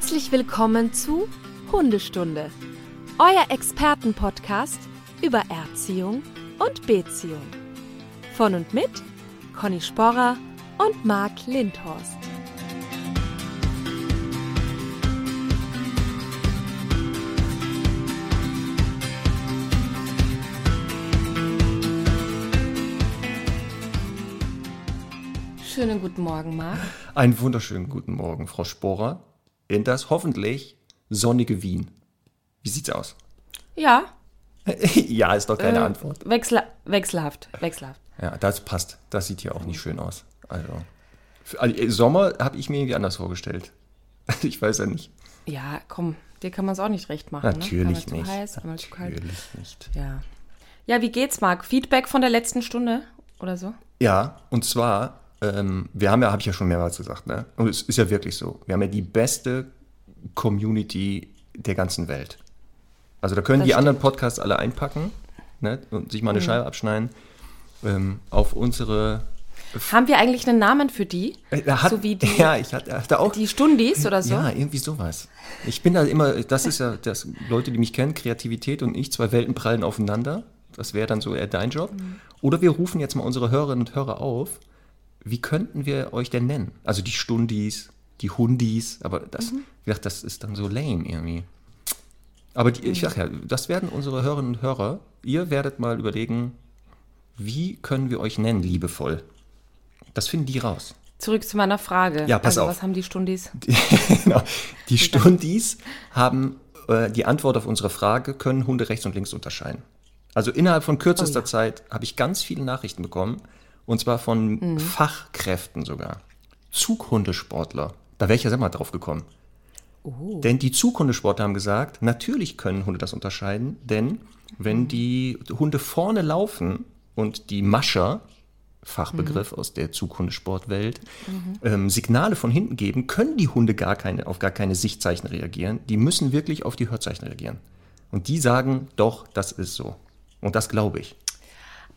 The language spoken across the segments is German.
Herzlich willkommen zu Hundestunde, euer Expertenpodcast über Erziehung und Beziehung. Von und mit Conny Sporrer und Marc Lindhorst. Schönen guten Morgen, Marc. Einen wunderschönen guten Morgen, Frau Sporer, in das hoffentlich sonnige Wien. Wie sieht's aus? Ja, ja, ist doch keine äh, Antwort. Wechsel, wechselhaft, wechselhaft. Ja, das passt. Das sieht hier auch nicht schön aus. Also, für, also äh, Sommer habe ich mir irgendwie anders vorgestellt. Ich weiß ja nicht. Ja, komm, dir kann man es auch nicht recht machen. Natürlich ne? Einmal nicht. Zu heiß, einmal zu kalt. Natürlich nicht. Ja. Ja, wie geht's, Marc? Feedback von der letzten Stunde oder so? Ja, und zwar, ähm, wir haben ja, habe ich ja schon mehrmals gesagt, ne? Und es ist ja wirklich so. Wir haben ja die beste Community der ganzen Welt. Also da können Das die stimmt. anderen Podcasts alle einpacken ne? und sich mal eine Scheibe abschneiden. Ähm, auf unsere. Haben wir eigentlich einen Namen für die? Äh, hat, so wie die, ja, ich hatte, hatte auch. die Stundis oder so? Ja, irgendwie sowas. Ich bin da immer, das ist ja, das, Leute, die mich kennen, Kreativität und ich, zwei Welten prallen aufeinander. Das wäre dann so eher dein Job. Oder wir rufen jetzt mal unsere Hörerinnen und Hörer auf. Wie könnten wir euch denn nennen? Also die Stundis, die Hundis, aber das, Mhm. wie gesagt, das ist dann so lame irgendwie. Aber die, ich sag ja, das werden unsere Hörerinnen und Hörer. Ihr werdet mal überlegen, wie können wir euch nennen, liebevoll? Das finden die raus. Zurück zu meiner Frage. Ja, pass also, auf. Was haben die Stundis? genau. Die Stundis haben äh, die Antwort auf unsere Frage, können Hunde rechts und links unterscheiden. Also innerhalb von kürzester Oh ja. Zeit habe ich ganz viele Nachrichten bekommen, und zwar von Mhm. Fachkräften sogar. Zughundesportler. Da wäre ich ja selber drauf gekommen. Oh. Denn die Zughundesportler haben gesagt, natürlich können Hunde das unterscheiden, denn wenn die Hunde vorne laufen und die Mascher, Fachbegriff aus der Zughundesportwelt, ähm, Signale von hinten geben, können die Hunde gar keine, auf gar keine Sichtzeichen reagieren. Die müssen wirklich auf die Hörzeichen reagieren. Und die sagen, doch, das ist so. Und das glaube ich.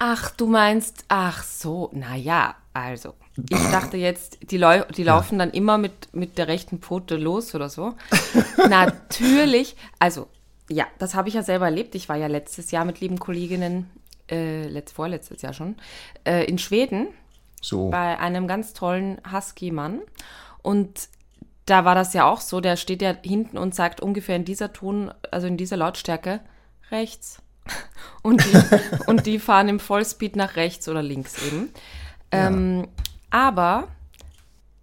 Ach, du meinst, ach so, naja, also. Ich dachte jetzt, die, Lau die laufen dann immer mit, mit der rechten Pfote los oder so. Natürlich, also, ja, das habe ich ja selber erlebt. Ich war ja letztes Jahr mit lieben Kolleginnen, äh, letzt, vorletztes Jahr schon, äh, in Schweden So. bei einem ganz tollen Husky-Mann. Und da war das ja auch so, der steht ja hinten und sagt ungefähr in dieser Ton, also in dieser Lautstärke, rechts. Und die, und die fahren im Vollspeed nach rechts oder links eben. Ähm, aber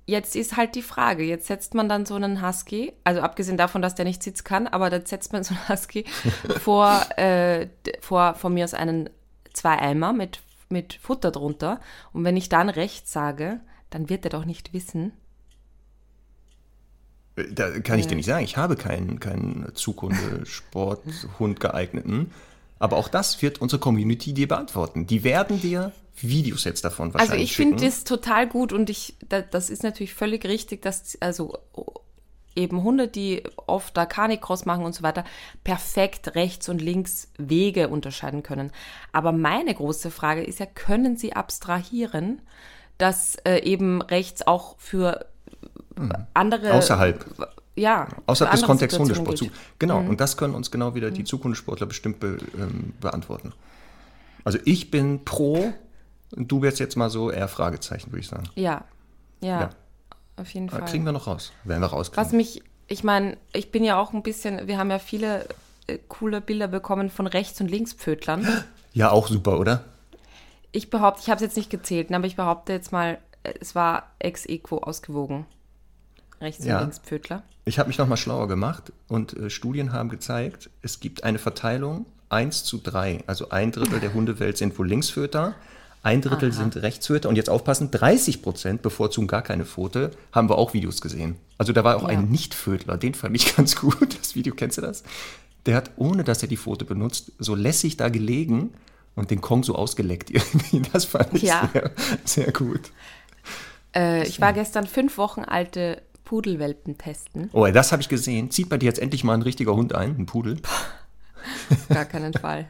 jetzt ist halt die Frage, jetzt setzt man dann so einen Husky, also abgesehen davon, dass der nicht sitzen kann, aber dann setzt man so einen Husky vor, äh, vor von mir aus einen zwei Eimer mit, mit Futter drunter. Und wenn ich dann rechts sage, dann wird er doch nicht wissen. Da kann ich dir nicht sagen, ich habe keinen, keinen Zughunde-Sporthund geeigneten. Aber auch das wird unsere Community dir beantworten. Die werden dir Videos jetzt davon Also wahrscheinlich ich finde das total gut und ich, da, das ist natürlich völlig richtig, dass also eben Hunde, die oft da Canicross machen und so weiter, perfekt rechts und links Wege unterscheiden können. Aber meine große Frage ist ja, können sie abstrahieren, dass äh, eben rechts auch für andere Hm. Außerhalb. Ja Außerhalb des Kontexts Situationen Hundesport. gilt. Mhm. Zu. Genau, und das können uns genau wieder die Zughundesportler bestimmt be, ähm, beantworten. Also ich bin pro, du wärst jetzt mal so eher Fragezeichen, würde ich sagen. Ja, ja, Ja. auf jeden Fall. kriegen wir noch raus. Werden wir rauskriegen. Was mich, ich meine, ich bin ja auch ein bisschen, wir haben ja viele äh, coole Bilder bekommen von Rechts- und Linkspfötlern. ja, auch super, oder? Ich behaupte, ich habe es jetzt nicht gezählt, aber ich behaupte jetzt mal, äh, es war ex equo ausgewogen. Rechts- Ja. und Linkspfötler. Ich habe mich nochmal schlauer gemacht und äh, Studien haben gezeigt, es gibt eine Verteilung 1 zu 3. Also ein Drittel der Hundewelt sind wohl Linksföter, ein Drittel sind Rechtsföter und jetzt aufpassen, 30 Prozent bevorzugen gar keine Pfote, haben wir auch Videos gesehen. Also da war auch Ja. ein Nichtvötler, den fand ich ganz gut. Das Video, kennst du das? Der hat, ohne dass er die Pfote benutzt, so lässig da gelegen und den Kong so ausgeleckt irgendwie. Das fand ich Ja. sehr, sehr gut. Äh, ich war gestern fünf Wochen alte Pudelwelpen testen. Oh, das habe ich gesehen. Zieht bei dir jetzt endlich mal ein richtiger Hund ein, ein Pudel? Auf gar keinen Fall.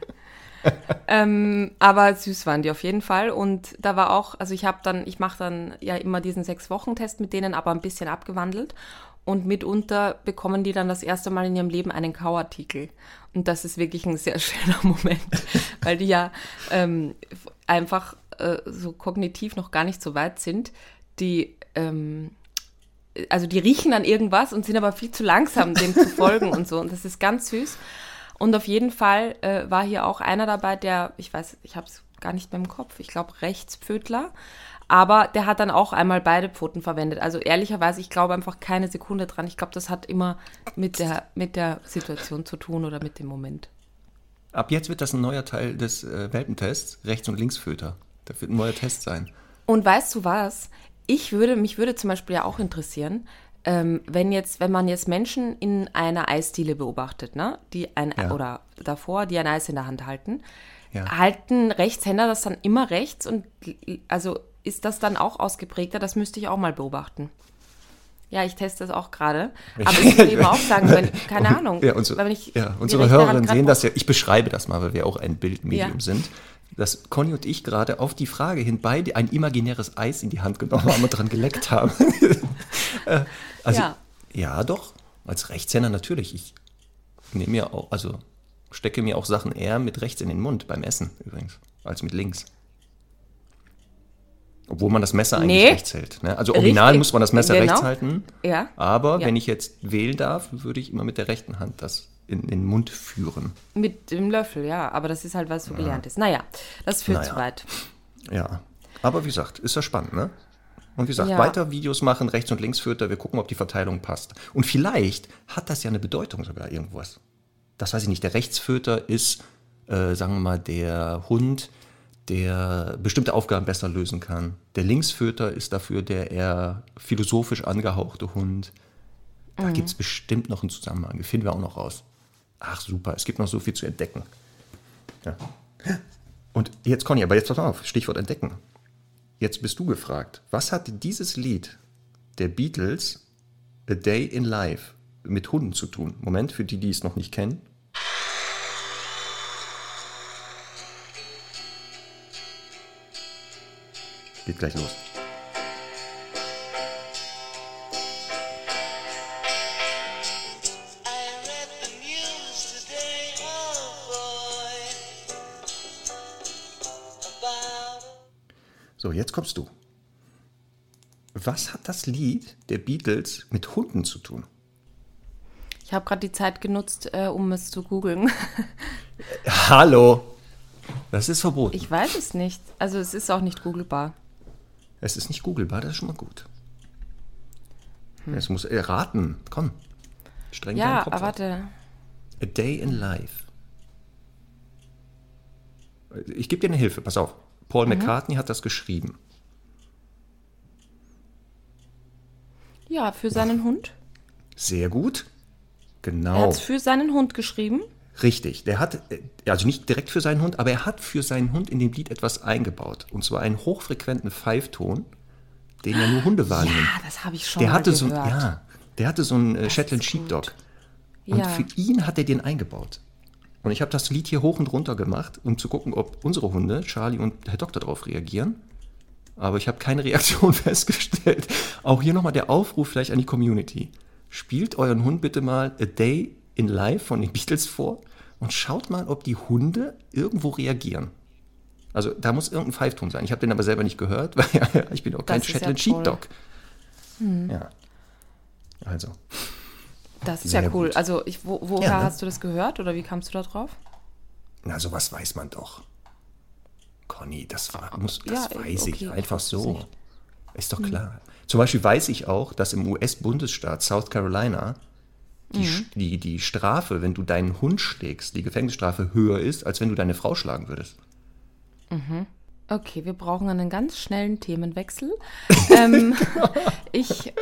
ähm, aber süß waren die auf jeden Fall. Und da war auch, also ich habe dann, ich mache dann ja immer diesen Sechs-Wochen-Test mit denen, aber ein bisschen abgewandelt. Und mitunter bekommen die dann das erste Mal in ihrem Leben einen Kauartikel. Und das ist wirklich ein sehr schöner Moment, weil die ja ähm, einfach äh, so kognitiv noch gar nicht so weit sind. Die, ähm, also die riechen an irgendwas und sind aber viel zu langsam, dem zu folgen und so. Und das ist ganz süß. Und auf jeden Fall äh, war hier auch einer dabei, der, ich weiß, ich habe es gar nicht mehr im Kopf, ich glaube Rechtspfödler. Aber der hat dann auch einmal beide Pfoten verwendet. Also ehrlicherweise, ich glaube einfach keine Sekunde dran. Ich glaube, das hat immer mit der, mit der Situation zu tun oder mit dem Moment. Ab jetzt wird das ein neuer Teil des äh, Welpentests, Rechts- und Linksföter. Das wird ein neuer Test sein. Und weißt du was? Ich würde, mich würde zum Beispiel ja auch interessieren, ähm, wenn jetzt, wenn man jetzt Menschen in einer Eisdiele beobachtet, ne, die ein Ja. oder davor, die ein Eis in der Hand halten, Ja. halten Rechtshänder das dann immer rechts und also ist das dann auch ausgeprägter? Das müsste ich auch mal beobachten. Ja, ich teste das auch gerade. Aber ich würde eben auch sagen, wenn, keine Ahnung. Ja, unsere, wenn ich ja, unsere Hörerinnen sehen das ja. Ich beschreibe das mal, weil wir auch ein Bildmedium Ja. sind. Dass Conny und ich gerade auf die Frage hin beide ein imaginäres Eis in die Hand genommen haben und dran geleckt haben. Äh, also, Ja. ja. doch. Als Rechtshänder natürlich. Ich nehme mir auch, also stecke mir auch Sachen eher mit rechts in den Mund beim Essen übrigens, als mit links. Obwohl man das Messer eigentlich Nee. rechts hält. Ne? Also original Richtig, muss man das Messer genau. rechts halten. Ja. Aber Ja. wenn ich jetzt wählen darf, würde ich immer mit der rechten Hand das in den Mund führen. Mit dem Löffel, ja. Aber das ist halt, was so gelernt ist. Naja, das führt Naja. zu weit. Ja. Aber wie gesagt, ist ja spannend, ne? Und wie gesagt, Ja. weiter Videos machen, rechts und links führt er, wir gucken, ob die Verteilung passt. Und vielleicht hat das ja eine Bedeutung sogar irgendwas. Das weiß ich nicht. Der Rechtsföter ist, äh, sagen wir mal, der Hund, der bestimmte Aufgaben besser lösen kann. Der Linksföter ist dafür der eher philosophisch angehauchte Hund. Da gibt es bestimmt noch einen Zusammenhang. Den finden wir auch noch raus. Ach super, es gibt noch so viel zu entdecken. Ja. Und jetzt, Conny, aber jetzt pass auf, Stichwort entdecken. Jetzt bist du gefragt. Was hat dieses Lied der Beatles, A Day in Life, mit Hunden zu tun? Moment, für die, die es noch nicht kennen. Geht gleich los. So, jetzt kommst du. Was hat das Lied der Beatles mit Hunden zu tun? Ich habe gerade die Zeit genutzt, äh, um es zu googeln. Hallo! Das ist verboten. Ich weiß es nicht. Also es ist auch nicht googelbar. Es ist nicht googelbar, das ist schon mal gut. Es muss erraten. Komm. Streng deinen Ja, Kopf aber ab. warte. A Day in Life. Ich gebe dir eine Hilfe, pass auf. Paul Mhm. McCartney hat das geschrieben. Ja, für seinen Hund. Sehr gut. Er Genau. hat es für seinen Hund geschrieben. Richtig. Der hat, äh, also nicht direkt für seinen Hund, aber er hat für seinen Hund in dem Lied etwas eingebaut. Und zwar einen hochfrequenten Pfeifton, den ja nur Hunde wahrnehmen. Ja, das habe ich schon der mal hatte so, gehört. ja, der hatte so einen äh, Shetland ist gut. Sheepdog. Und Ja. für ihn hat er den eingebaut. Und ich habe das Lied hier hoch und runter gemacht, um zu gucken, ob unsere Hunde, Charlie und Herr Doktor, darauf reagieren. Aber ich habe keine Reaktion festgestellt. Auch hier nochmal der Aufruf vielleicht an die Community. Spielt euren Hund bitte mal A Day in Life von den Beatles vor und schaut mal, ob die Hunde irgendwo reagieren. Also da muss irgendein Pfeifton sein. Ich habe den aber selber nicht gehört, weil ich bin auch kein ja Shetland toll. Sheepdog. Ja. Also. Das ist Sehr ja cool. gut. Also, ich, wo, woher Ja, ne? hast du das gehört oder wie kamst du da drauf? Na, sowas weiß man doch. Conny, das, war, muss, das Ja, weiß okay, ich einfach so. Ist doch klar. Zum Beispiel weiß ich auch, dass im US-Bundesstaat South Carolina die, Sch- die, die Strafe, wenn du deinen Hund schlägst, die Gefängnisstrafe höher ist, als wenn du deine Frau schlagen würdest. Okay, wir brauchen einen ganz schnellen Themenwechsel. ähm, ich,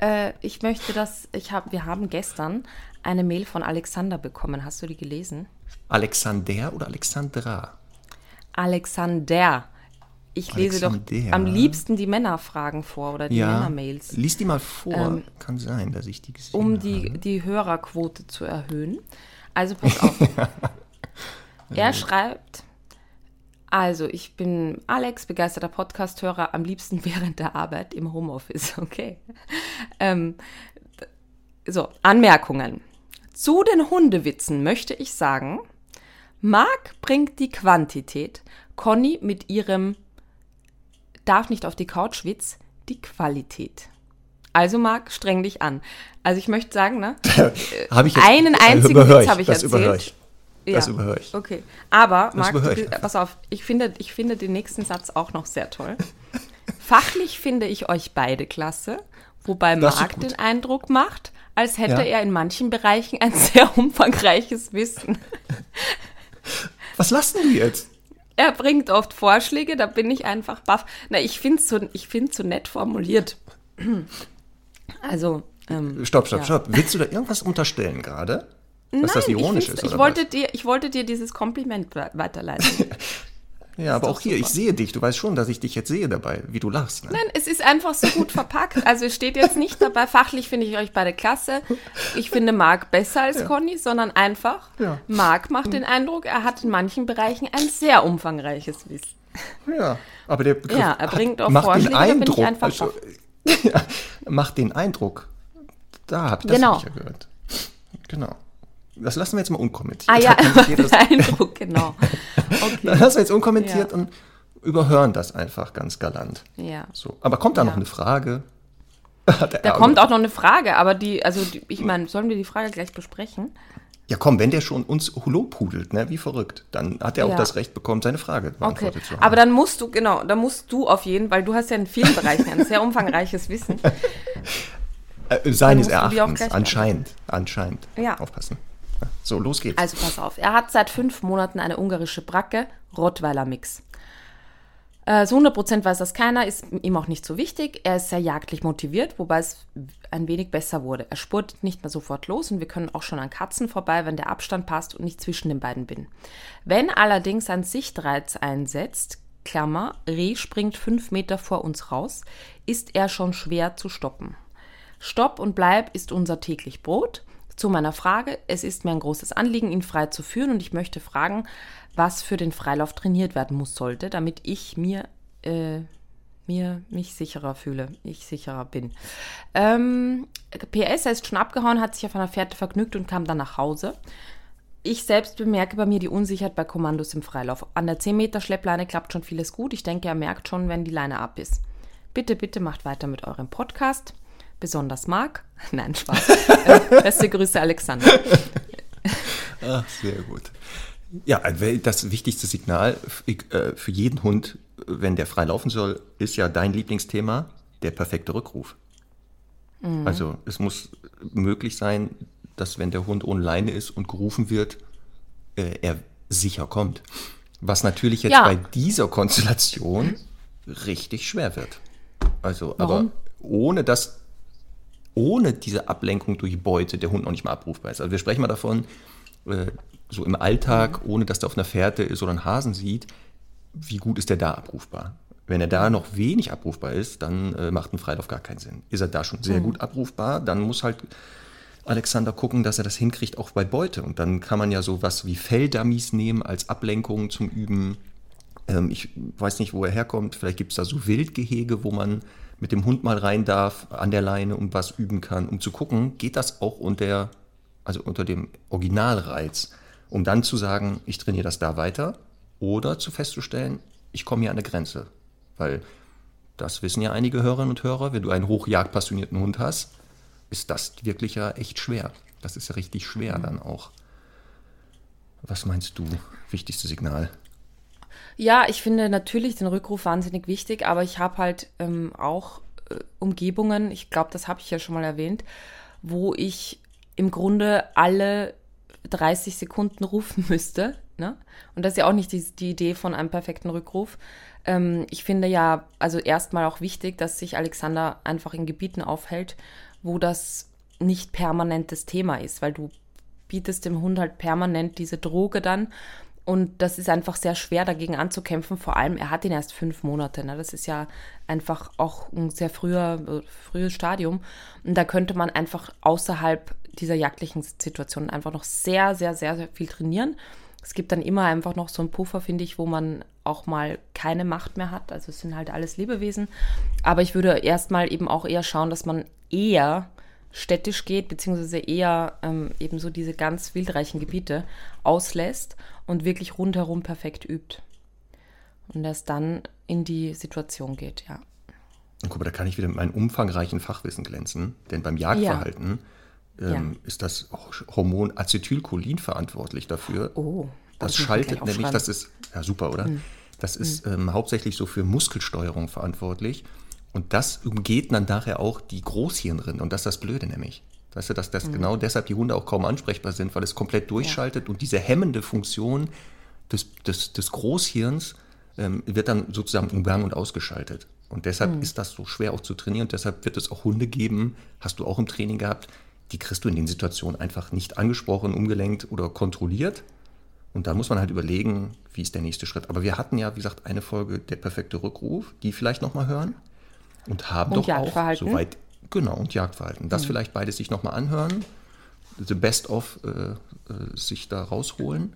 äh, ich möchte das, ich hab, wir haben gestern eine Mail von Alexander bekommen. Hast du die gelesen? Alexander oder Alexandra? Alexander. Ich lese doch Alexander. am liebsten die Männerfragen vor oder die Männermails, Lies die mal vor. Kann sein, dass ich die gesehen um habe. die, die Hörerquote zu erhöhen. Also pass auf. Er schreibt, also ich bin Alex, begeisterter Podcast-Hörer, am liebsten während der Arbeit im Homeoffice. Okay. Ähm, so, Anmerkungen. Zu den Hundewitzen möchte ich sagen, Marc bringt die Quantität, Conny mit ihrem darf nicht auf die Couch Witz die Qualität. Also Marc, streng dich an. Also ich möchte sagen, ne? Habe ich jetzt, einen einzigen Witz habe ich das erzählt. Ich. Das überhöre ich. Okay. Aber, Marc, du, pass auf, ich finde, ich finde den nächsten Satz auch noch sehr toll. Fachlich finde ich euch beide klasse, wobei Das Marc den Eindruck macht, als hätte Ja. er in manchen Bereichen ein sehr umfangreiches Wissen. Was lassen du jetzt? Er bringt oft Vorschläge, da bin ich einfach baff. Na, ich finde es so, ich so nett formuliert. Also, ähm, Stopp, stopp, ja. stopp. Willst du da irgendwas unterstellen gerade? Dass das Nein, ironisch ich, ist, ich wollte was? dir, ich wollte dir dieses Kompliment we- weiterleiten. Ja, aber auch hier, ich super. sehe dich. Du weißt schon, dass ich dich jetzt sehe dabei, wie du lachst. Ne? Nein, es ist einfach so gut verpackt. Also es steht jetzt nicht dabei, fachlich finde ich euch beide klasse. Ich finde Marc besser als Conny, sondern einfach, Ja. Marc macht den Eindruck, er hat in manchen Bereichen ein sehr umfangreiches Wissen. Ja, aber der Begriff Ja, er bringt auch macht Vorschläge, den ich Eindruck, einfach also, ja, macht den Eindruck. Da habe ich das Genau. ich ja gehört. Genau. Das lassen wir jetzt mal unkommentiert. Ah ja, er das- Eindruck, genau. Okay. Das lassen wir jetzt unkommentiert Ja. und überhören das einfach ganz galant. Ja. So. Aber kommt da Ja. noch eine Frage? Da kommt auch noch eine Frage, aber die, also die, ich meine, sollen wir die Frage gleich besprechen? Ja, komm, wenn der schon uns lobhudelt, ne, wie verrückt, dann hat er auch Ja. das Recht bekommen, seine Frage Okay, beantwortet zu haben. aber dann musst du, genau, dann musst du auf jeden, weil du hast ja in vielen Bereichen ein sehr umfangreiches Wissen. äh, seines Erachtens, anscheinend, anscheinend. Ja. Aufpassen. So, los geht's. Also pass auf, er hat seit fünf Monaten eine ungarische Bracke, Rottweiler-Mix. Äh, so 100% weiß das keiner, ist ihm auch nicht so wichtig. Er ist sehr jagdlich motiviert, wobei es ein wenig besser wurde. Er spurtet nicht mehr sofort los und wir können auch schon an Katzen vorbei, wenn der Abstand passt und ich zwischen den beiden bin. Wenn allerdings ein Sichtreiz einsetzt, Klammer, Reh springt fünf Meter vor uns raus, ist er schon schwer zu stoppen. Stopp und Bleib ist unser täglich Brot. Zu meiner Frage, es ist mir ein großes Anliegen, ihn frei zu führen und ich möchte fragen, was für den Freilauf trainiert werden muss sollte, damit ich mir, äh, mir mich sicherer fühle, ich sicherer bin. Ähm, PS, er ist schon abgehauen, hat sich auf einer Fährte vergnügt und kam dann nach Hause. Ich selbst bemerke bei mir die Unsicherheit bei Kommandos im Freilauf. An der 10 Meter Schleppleine klappt schon vieles gut. Ich denke, er merkt schon, wenn die Leine ab ist. Bitte, bitte macht weiter mit eurem Podcast. Besonders Marc. Nein, Spaß. äh, beste Grüße, Alexander. Ach, sehr gut. Ja, das wichtigste Signal äh, für jeden Hund, wenn der frei laufen soll, ist ja dein Lieblingsthema, der perfekte Rückruf. Mhm. Also es muss möglich sein, dass wenn der Hund ohne Leine ist und gerufen wird, äh, er sicher kommt. Was natürlich jetzt Ja. bei dieser Konstellation richtig schwer wird. Also, aber Warum? ohne dass ohne diese Ablenkung durch Beute der Hund noch nicht mal abrufbar ist. Also wir sprechen mal davon, äh, so im Alltag, ohne dass der auf einer Fährte ist oder einen Hasen sieht, wie gut ist der da abrufbar? Wenn er da noch wenig abrufbar ist, dann äh, macht ein Freilauf gar keinen Sinn. Ist er da schon sehr gut abrufbar, dann muss halt Alexander gucken, dass er das hinkriegt, auch bei Beute. Und dann kann man ja sowas wie Felldummies nehmen als Ablenkung zum Üben. Ähm, ich weiß nicht, wo er herkommt. Vielleicht gibt es da so Wildgehege, wo man mit dem Hund mal rein darf an der Leine und was üben kann, um zu gucken, geht das auch unter, also unter dem Originalreiz, um dann zu sagen, ich trainiere das da weiter oder zu festzustellen, ich komme hier an eine Grenze. Weil das wissen ja einige Hörerinnen und Hörer, wenn du einen hochjagdpassionierten Hund hast, ist das wirklich ja echt schwer. Das ist ja richtig schwer dann auch. Was meinst du, wichtigste Signal? Ja, ich finde natürlich den Rückruf wahnsinnig wichtig, aber ich habe halt ähm, auch äh, Umgebungen, ich glaube, das habe ich ja schon mal erwähnt, wo ich im Grunde alle 30 Sekunden rufen müsste. Ne? Und das ist ja auch nicht die, die Idee von einem perfekten Rückruf. Ähm, ich finde ja, also erstmal auch wichtig, dass sich Alexander einfach in Gebieten aufhält, wo das nicht permanentes Thema ist, weil du bietest dem Hund halt permanent diese Droge dann. Und das ist einfach sehr schwer dagegen anzukämpfen. Vor allem, er hat ihn erst fünf Monate. Ne? Das ist ja einfach auch ein sehr früher, frühes Stadium. Und da könnte man einfach außerhalb dieser jagdlichen Situation einfach noch sehr, sehr, sehr, sehr viel trainieren. Es gibt dann immer einfach noch so einen Puffer, finde ich, wo man auch mal keine Macht mehr hat. Also es sind halt alles Lebewesen. Aber ich würde erstmal eben auch eher schauen, dass man eher städtisch geht, beziehungsweise eher ähm, eben so diese ganz wildreichen Gebiete auslässt und wirklich rundherum perfekt übt. Und erst dann in die Situation geht, ja. Und guck mal, da kann ich wieder mit meinem umfangreichen Fachwissen glänzen, denn beim Jagdverhalten ähm, ist das Hormon Acetylcholin verantwortlich dafür. Oh, Das das ich schaltet nämlich, das ist, ja super, oder? Das ist ähm, hauptsächlich so für Muskelsteuerung verantwortlich. Und das umgeht dann nachher auch die Großhirnrinde. Und das ist das Blöde nämlich. Weißt du, dass das genau deshalb die Hunde auch kaum ansprechbar sind, weil es komplett durchschaltet und diese hemmende Funktion des, des, des Großhirns ähm, wird dann sozusagen umgangen und ausgeschaltet. Und deshalb ist das so schwer auch zu trainieren. Und deshalb wird es auch Hunde geben, hast du auch im Training gehabt, die kriegst du in den Situationen einfach nicht angesprochen, umgelenkt oder kontrolliert. Und da muss man halt überlegen, wie ist der nächste Schritt. Aber wir hatten ja, wie gesagt, eine Folge Der perfekte Rückruf, die vielleicht nochmal hören. Und haben Und doch auch. Mhm. soweit, genau, und Jagdverhalten. Das vielleicht beides sich nochmal anhören, the best of äh, äh, sich da rausholen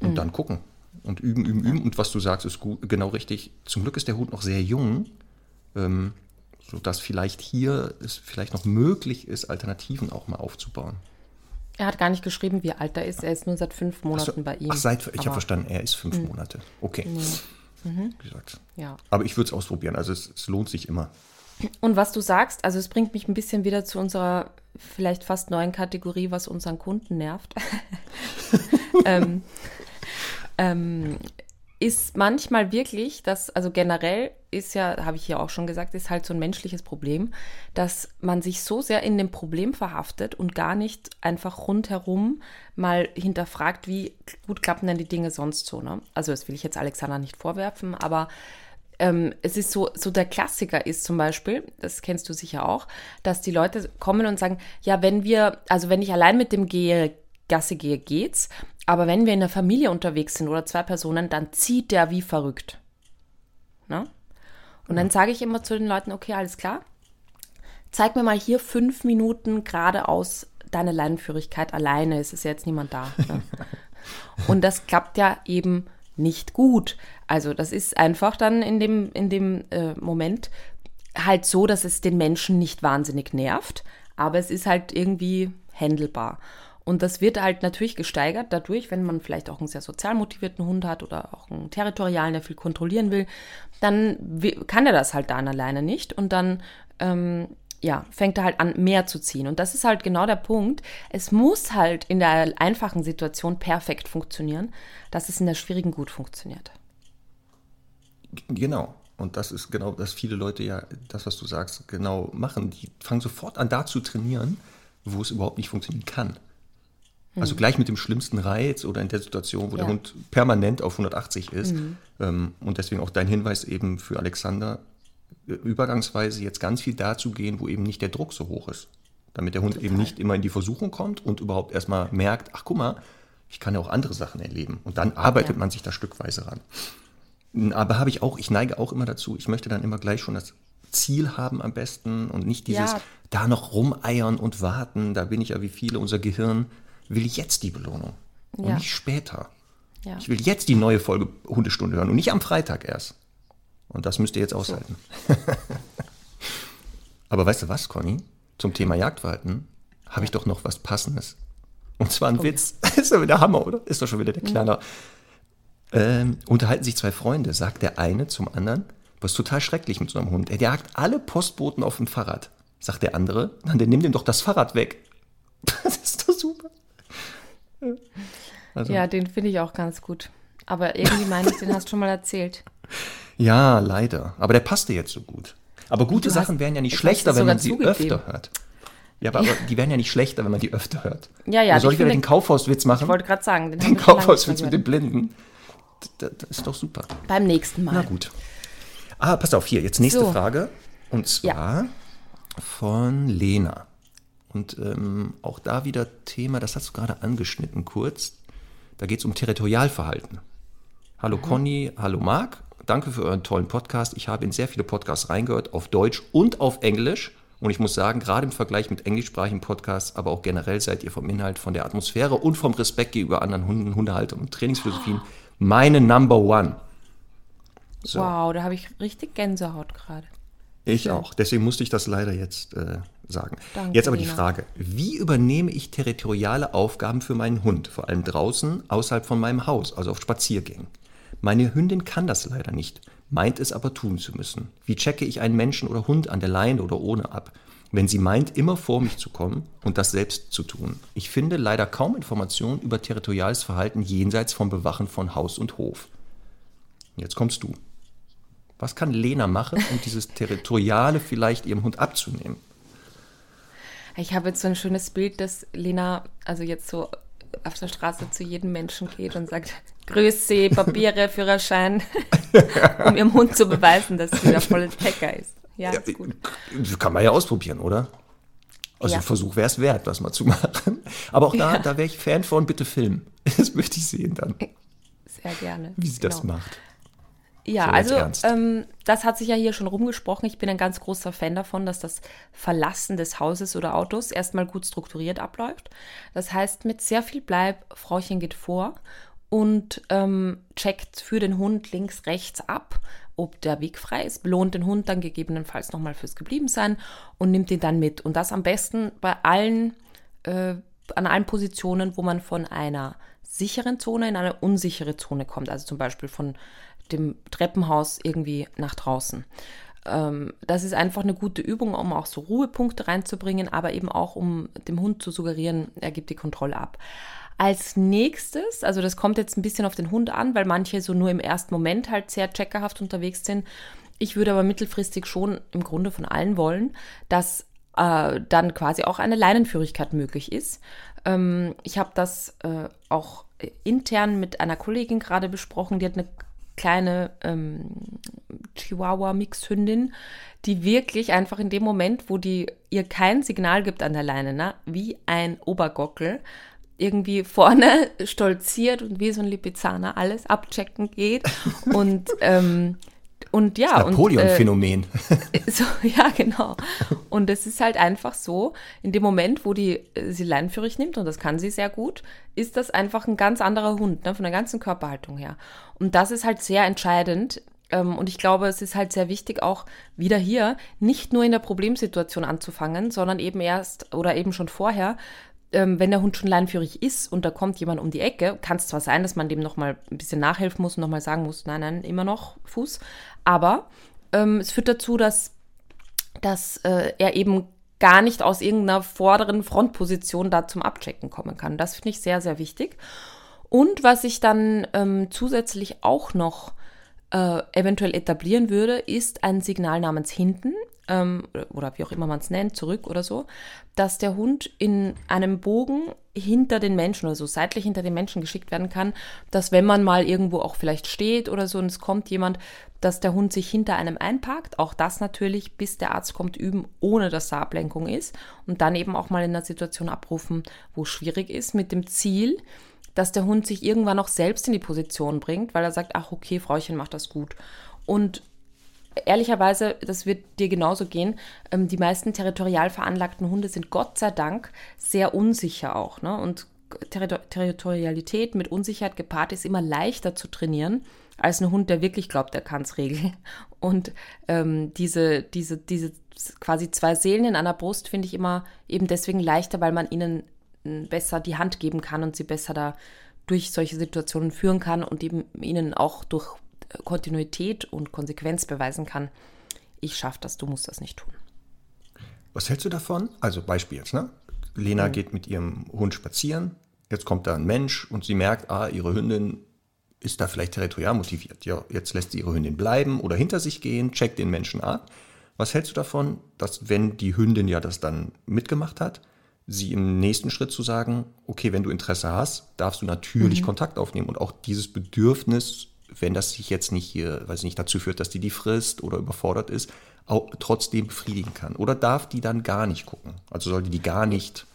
und Mhm. dann gucken. Und üben, üben, üben. Und was du sagst, ist gut, genau richtig. Zum Glück ist der Hund noch sehr jung, ähm, sodass vielleicht hier es vielleicht noch möglich ist, Alternativen auch mal aufzubauen. Er hat gar nicht geschrieben, wie alt er ist. Er ist nur seit fünf Monaten bei ihm. Ach, seit, ich habe verstanden, er ist fünf Monate. Okay. Wie gesagt. Ja. Aber ich würde es ausprobieren. Also es, es lohnt sich immer. Und was du sagst, also es bringt mich ein bisschen wieder zu unserer vielleicht fast neuen Kategorie, was unseren Kunden nervt. ähm, ähm, ist manchmal wirklich, dass, also generell ist ja, habe ich hier auch schon gesagt, ist halt so ein menschliches Problem, dass man sich so sehr in dem Problem verhaftet und gar nicht einfach rundherum mal hinterfragt, wie gut klappen denn die Dinge sonst so. Ne? Also das will ich jetzt Alexander nicht vorwerfen, aber ähm, es ist so, so der Klassiker ist zum Beispiel, das kennst du sicher auch, dass die Leute kommen und sagen, ja, wenn wir, also wenn ich allein mit dem gehe, Gasse gehe, geht's, aber wenn wir in der Familie unterwegs sind oder zwei Personen, dann zieht der wie verrückt. Ne? Und dann sage ich immer zu den Leuten, okay, alles klar, zeig mir mal hier fünf Minuten geradeaus deine Leinenführigkeit alleine, es ist ja jetzt niemand da. Ne? Und das klappt ja eben nicht gut. Also das ist einfach dann in dem, in dem äh, Moment halt so, dass es den Menschen nicht wahnsinnig nervt, aber es ist halt irgendwie handelbar. Und das wird halt natürlich gesteigert dadurch, wenn man vielleicht auch einen sehr sozial motivierten Hund hat oder auch einen territorialen, der viel kontrollieren will, dann kann er das halt dann alleine nicht und dann ähm, ja, fängt er halt an, mehr zu ziehen. Und das ist halt genau der Punkt. Es muss halt in der einfachen Situation perfekt funktionieren, dass es in der schwierigen gut funktioniert. Genau. Und das ist genau, dass viele Leute ja das, was du sagst, genau machen. Die fangen sofort an, da zu trainieren, wo es überhaupt nicht funktionieren kann. Also gleich mit dem schlimmsten Reiz oder in der Situation, wo der Ja. Hund permanent auf 180 ist. Ähm, und deswegen auch dein Hinweis eben für Alexander, übergangsweise jetzt ganz viel dazu gehen, wo eben nicht der Druck so hoch ist. Damit der Hund eben nicht immer in die Versuchung kommt und überhaupt erstmal merkt, ach guck mal, ich kann ja auch andere Sachen erleben. Und dann arbeitet Ja. man sich da stückweise ran. Aber habe ich auch, ich neige auch immer dazu, ich möchte dann immer gleich schon das Ziel haben am besten und nicht dieses Ja. da noch rumeiern und warten. Da bin ich ja wie viele, unser Gehirn will jetzt die Belohnung und Ja. nicht später. Ja. Ich will jetzt die neue Folge Hundestunde hören und nicht am Freitag erst. Und das müsst ihr jetzt aushalten. Aber weißt du was, Conny? Zum Thema Jagdverhalten habe ich doch noch was Passendes. Und zwar ein Witz. Ist doch wieder Hammer, oder? Ist doch schon wieder der Knaller. Ähm, unterhalten sich zwei Freunde, sagt der eine zum anderen, was total schrecklich mit so einem Hund. Er jagt alle Postboten auf dem Fahrrad. Sagt der andere, dann nimmt ihm doch das Fahrrad weg. Das ist doch super. Also, Ja, den finde ich auch ganz gut. Aber irgendwie meine ich, den hast du schon mal erzählt. Ja, leider. Aber der passte jetzt so gut. Aber gute Du Sachen hast- wären ja nicht schlechter, wenn man sie zugegeben. öfter hört. Ja, aber, aber die wären ja nicht schlechter, wenn man die öfter hört. Ja, ja, Oder soll ich wieder den Kaufhauswitz machen? Ich wollte gerade sagen, den, den Kaufhauswitz mit den Blinden. Das, das ist doch super. Beim nächsten Mal. Na gut. Ah, passt auf, hier, jetzt nächste So. Frage. Und zwar von Lena. Und ähm, auch da wieder Thema, das hast du gerade angeschnitten kurz. Da geht es um Territorialverhalten. Hallo Conny, hallo Marc. Danke für euren tollen Podcast. Ich habe in sehr viele Podcasts reingehört, auf Deutsch und auf Englisch. Und ich muss sagen, gerade im Vergleich mit englischsprachigen Podcasts, aber auch generell seid ihr vom Inhalt, von der Atmosphäre und vom Respekt gegenüber anderen Hunden, Hundehaltern und Trainingsphilosophien meine Number One. So. Wow, da habe ich richtig Gänsehaut gerade. Ich auch. Deswegen musste ich das leider jetzt äh, sagen. Danke, jetzt aber die. Frage, wie übernehme ich territoriale Aufgaben für meinen Hund, vor allem draußen, außerhalb von meinem Haus, also auf Spaziergängen? Meine Hündin kann das leider nicht, meint es aber tun zu müssen. Wie checke ich einen Menschen oder Hund an der Leine oder ohne ab, wenn sie meint, immer vor mich zu kommen und das selbst zu tun? Ich finde leider kaum Informationen über territoriales Verhalten jenseits vom Bewachen von Haus und Hof. Jetzt kommst du. Was kann Lena machen, um dieses Territoriale vielleicht ihrem Hund abzunehmen? Ich habe jetzt so ein schönes Bild, dass Lena also jetzt so auf der Straße zu jedem Menschen geht und sagt, Grüß Sie, Papiere, Führerschein, um ihrem Hund zu beweisen, dass sie der volle Checker ist. Ja, ist gut. Das kann man ja ausprobieren, oder? Also Ja. ein Versuch wäre es wert, das mal zu machen. Aber auch da, Ja. da wäre ich Fan von, bitte filmen. Das möchte ich sehen dann, Sehr gerne. wie sie das Genau. macht. Ja, So, also ähm, das hat sich ja hier schon rumgesprochen. Ich bin ein ganz großer Fan davon, dass das Verlassen des Hauses oder Autos erstmal gut strukturiert abläuft. Das heißt, mit sehr viel Bleib, Frauchen geht vor und ähm, checkt für den Hund links, rechts ab, ob der Weg frei ist, belohnt den Hund dann gegebenenfalls nochmal fürs Gebliebensein und nimmt ihn dann mit. Und das am besten bei allen äh, an allen Positionen, wo man von einer sicheren Zone in eine unsichere Zone kommt. Also zum Beispiel von dem Treppenhaus irgendwie nach draußen. Ähm, das ist einfach eine gute Übung, um auch so Ruhepunkte reinzubringen, aber eben auch, um dem Hund zu suggerieren, er gibt die Kontrolle ab. Als nächstes, also das kommt jetzt ein bisschen auf den Hund an, weil manche so nur im ersten Moment halt sehr checkerhaft unterwegs sind. Ich würde aber mittelfristig schon im Grunde von allen wollen, dass äh, dann quasi auch eine Leinenführigkeit möglich ist. Ähm, ich habe das äh, auch intern mit einer Kollegin gerade besprochen, die hat eine kleine ähm, Chihuahua-Mixhündin, die wirklich einfach in dem Moment, wo die ihr kein Signal gibt an der Leine, ne, wie ein Obergockel, irgendwie vorne stolziert und wie so ein Lipizzaner alles abchecken geht. Und, ähm, und ja, und, äh, Napoleon-Phänomen. so, ja, genau. Und es ist halt einfach so, in dem Moment, wo die äh, sie leinenführig nimmt, und das kann sie sehr gut, ist das einfach ein ganz anderer Hund, ne, von der ganzen Körperhaltung her. Und das ist halt sehr entscheidend. Ähm, und ich glaube, es ist halt sehr wichtig, auch wieder hier nicht nur in der Problemsituation anzufangen, sondern eben erst oder eben schon vorher, ähm, wenn der Hund schon leinenführig ist und da kommt jemand um die Ecke, kann es zwar sein, dass man dem nochmal ein bisschen nachhelfen muss und nochmal sagen muss, nein, nein, immer noch Fuß, aber ähm, es führt dazu, dass, dass äh, er eben gar nicht aus irgendeiner vorderen Frontposition da zum Abchecken kommen kann. Das finde ich sehr, sehr wichtig. Und was ich dann ähm, zusätzlich auch noch äh, eventuell etablieren würde, ist ein Signal namens hinten ähm, oder wie auch immer man es nennt, zurück oder so, dass der Hund in einem Bogen hinter den Menschen oder so seitlich hinter den Menschen geschickt werden kann, dass wenn man mal irgendwo auch vielleicht steht oder so und es kommt jemand, dass der Hund sich hinter einem einparkt. Auch das natürlich, bis der Arzt kommt, üben, ohne dass da Ablenkung ist. Und dann eben auch mal in einer Situation abrufen, wo schwierig ist, mit dem Ziel, dass der Hund sich irgendwann auch selbst in die Position bringt, weil er sagt, ach okay, Frauchen macht das gut. Und ehrlicherweise, das wird dir genauso gehen, ähm, die meisten territorial veranlagten Hunde sind Gott sei Dank sehr unsicher auch. Ne? Und Territor Territorialität mit Unsicherheit gepaart ist immer leichter zu trainieren als ein Hund, der wirklich glaubt, er kann es regeln. Und ähm, diese, diese, diese quasi zwei Seelen in einer Brust finde ich immer eben deswegen leichter, weil man ihnen m, besser die Hand geben kann und sie besser da durch solche Situationen führen kann und eben ihnen auch durch Kontinuität und Konsequenz beweisen kann, ich schaffe das, du musst das nicht tun. Was hältst du davon? Also Beispiel jetzt, ne? Lena geht mit ihrem Hund spazieren, jetzt kommt da ein Mensch und sie merkt, ah, ihre Hündin ist da vielleicht territorial motiviert. Ja, jetzt lässt sie ihre Hündin bleiben oder hinter sich gehen, checkt den Menschen ab. Was hältst du davon, dass wenn die Hündin ja das dann mitgemacht hat, sie im nächsten Schritt zu sagen, okay, wenn du Interesse hast, darfst du natürlich Kontakt aufnehmen und auch dieses Bedürfnis, wenn das sich jetzt nicht hier, weiß ich nicht, dazu führt, dass die die frisst oder überfordert ist, auch trotzdem befriedigen kann. Oder darf die dann gar nicht gucken? Also sollte die gar nicht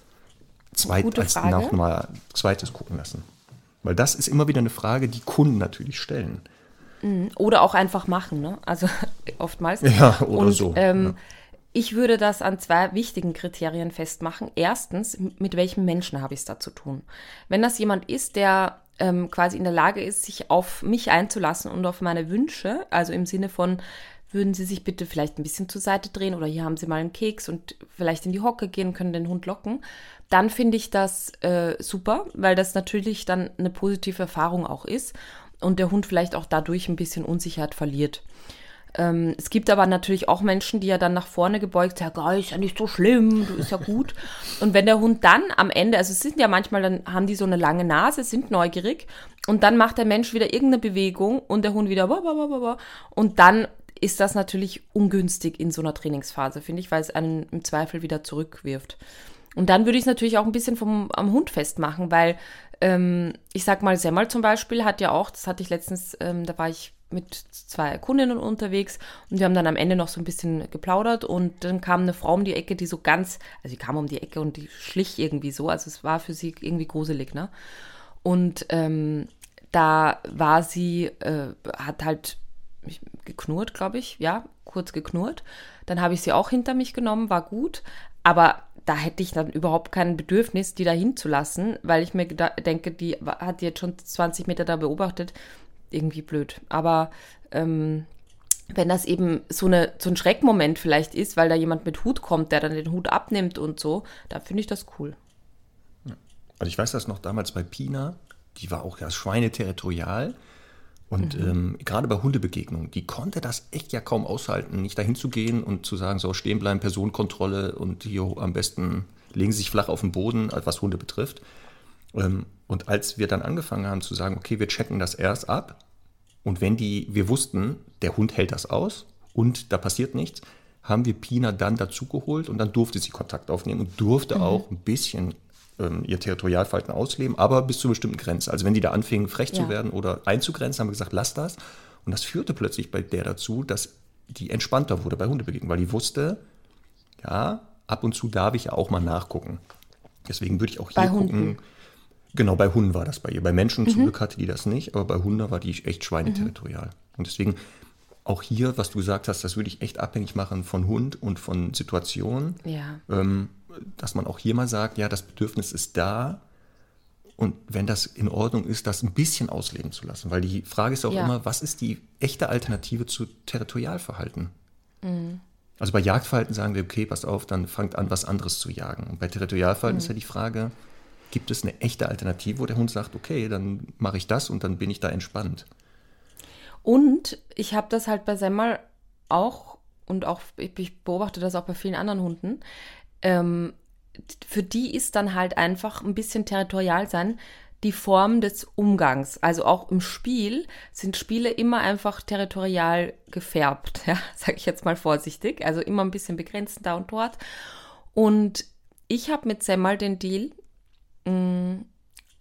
zweit, als Frage. noch mal zweites gucken lassen? Weil das ist immer wieder eine Frage, die Kunden natürlich stellen. Oder auch einfach machen, ne? Also oftmals. Ja, oder und, so, Ähm, ja. ich würde das an zwei wichtigen Kriterien festmachen. Erstens, mit welchem Menschen habe ich es da zu tun? Wenn das jemand ist, der ähm, quasi in der Lage ist, sich auf mich einzulassen und auf meine Wünsche, also im Sinne von, würden Sie sich bitte vielleicht ein bisschen zur Seite drehen oder hier haben Sie mal einen Keks und vielleicht in die Hocke gehen, können den Hund locken, dann finde ich das äh, super, weil das natürlich dann eine positive Erfahrung auch ist und der Hund vielleicht auch dadurch ein bisschen Unsicherheit verliert. Ähm, es gibt aber natürlich auch Menschen, die ja dann nach vorne gebeugt sagen, oh, ist ja nicht so schlimm, du ist ja gut. und wenn der Hund dann am Ende, also es sind ja manchmal, dann haben die so eine lange Nase, sind neugierig und dann macht der Mensch wieder irgendeine Bewegung und der Hund wieder und dann ist das natürlich ungünstig in so einer Trainingsphase, finde ich, weil es einen im Zweifel wieder zurückwirft. Und dann würde ich es natürlich auch ein bisschen vom, am Hund festmachen, weil ähm, ich sag mal, Semmel zum Beispiel hat ja auch, das hatte ich letztens, ähm, da war ich mit zwei Kundinnen unterwegs und wir haben dann am Ende noch so ein bisschen geplaudert und dann kam eine Frau um die Ecke, die so ganz, also sie kam um die Ecke und die schlich irgendwie so, also es war für sie irgendwie gruselig, ne? Und ähm, da war sie, äh, hat halt geknurrt, glaube ich, ja, kurz geknurrt. Dann habe ich sie auch hinter mich genommen, war gut, aber da hätte ich dann überhaupt kein Bedürfnis, die da hinzulassen, weil ich mir denke, die hat jetzt schon 20 Meter da beobachtet. Irgendwie blöd. Aber ähm, wenn das eben so, eine, so ein Schreckmoment vielleicht ist, weil da jemand mit Hut kommt, der dann den Hut abnimmt und so, dann finde ich das cool. Also ich weiß das noch damals bei Pina, die war auch ja schweineterritorial. Und mhm. ähm, gerade bei Hundebegegnungen, die konnte das echt ja kaum aushalten, nicht dahin zu gehen und zu sagen, so stehen bleiben, Personenkontrolle und hier am besten legen sie sich flach auf den Boden, was Hunde betrifft. Ähm, und als wir dann angefangen haben zu sagen, okay, wir checken das erst ab und wenn die, wir wussten, der Hund hält das aus und da passiert nichts, haben wir Pina dann dazugeholt und dann durfte sie Kontakt aufnehmen und durfte mhm. auch ein bisschen ähm, ihr Territorialverhalten ausleben, aber bis zu bestimmten Grenzen. Also wenn die da anfingen, frech ja. zu werden oder einzugrenzen, haben wir gesagt, lass das. Und das führte plötzlich bei der dazu, dass die entspannter wurde bei Hundebegegnungen, weil die wusste, ja, ab und zu darf ich auch mal nachgucken. Deswegen würde ich auch hier bei gucken. Hunden. Genau, bei Hunden war das bei ihr. Bei Menschen mhm. zum Glück hatte die das nicht, aber bei Hunden war die echt schweineterritorial. Mhm. Und deswegen auch hier, was du gesagt hast, das würde ich echt abhängig machen von Hund und von Situation. Ja. Ähm, dass man auch hier mal sagt, ja, das Bedürfnis ist da. Und wenn das in Ordnung ist, das ein bisschen ausleben zu lassen. Weil die Frage ist auch ja. immer, was ist die echte Alternative zu Territorialverhalten? Mhm. Also bei Jagdverhalten sagen wir, okay, pass auf, dann fangt an, was anderes zu jagen. Und bei Territorialverhalten mhm. ist ja die Frage, gibt es eine echte Alternative, wo der Hund sagt, okay, dann mache ich das und dann bin ich da entspannt. Und ich habe das halt bei Semmel auch und auch, ich beobachte das auch bei vielen anderen Hunden, ähm, für die ist dann halt einfach ein bisschen territorial sein die Form des Umgangs. Also auch im Spiel sind Spiele immer einfach territorial gefärbt, ja, sage ich jetzt mal vorsichtig. Also immer ein bisschen begrenzt da und dort. Und ich habe mit Semmel den Deal,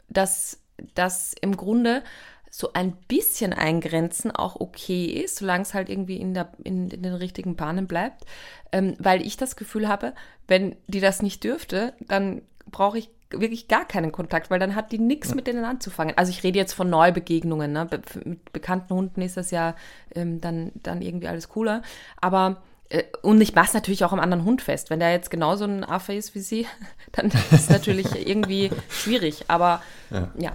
dass das im Grunde so ein bisschen eingrenzen auch okay ist, solange es halt irgendwie in, der, in, in den richtigen Bahnen bleibt. Ähm, weil ich das Gefühl habe, wenn die das nicht dürfte, dann brauche ich wirklich gar keinen Kontakt, weil dann hat die nichts ja. mit denen anzufangen. Also ich rede jetzt von Neubegegnungen. Ne? Be mit bekannten Hunden ist das ja ähm, dann, dann irgendwie alles cooler. Aber und ich mache es natürlich auch am anderen Hund fest. Wenn der jetzt genauso ein Affe ist wie sie, dann ist es natürlich irgendwie schwierig. Aber ja, ja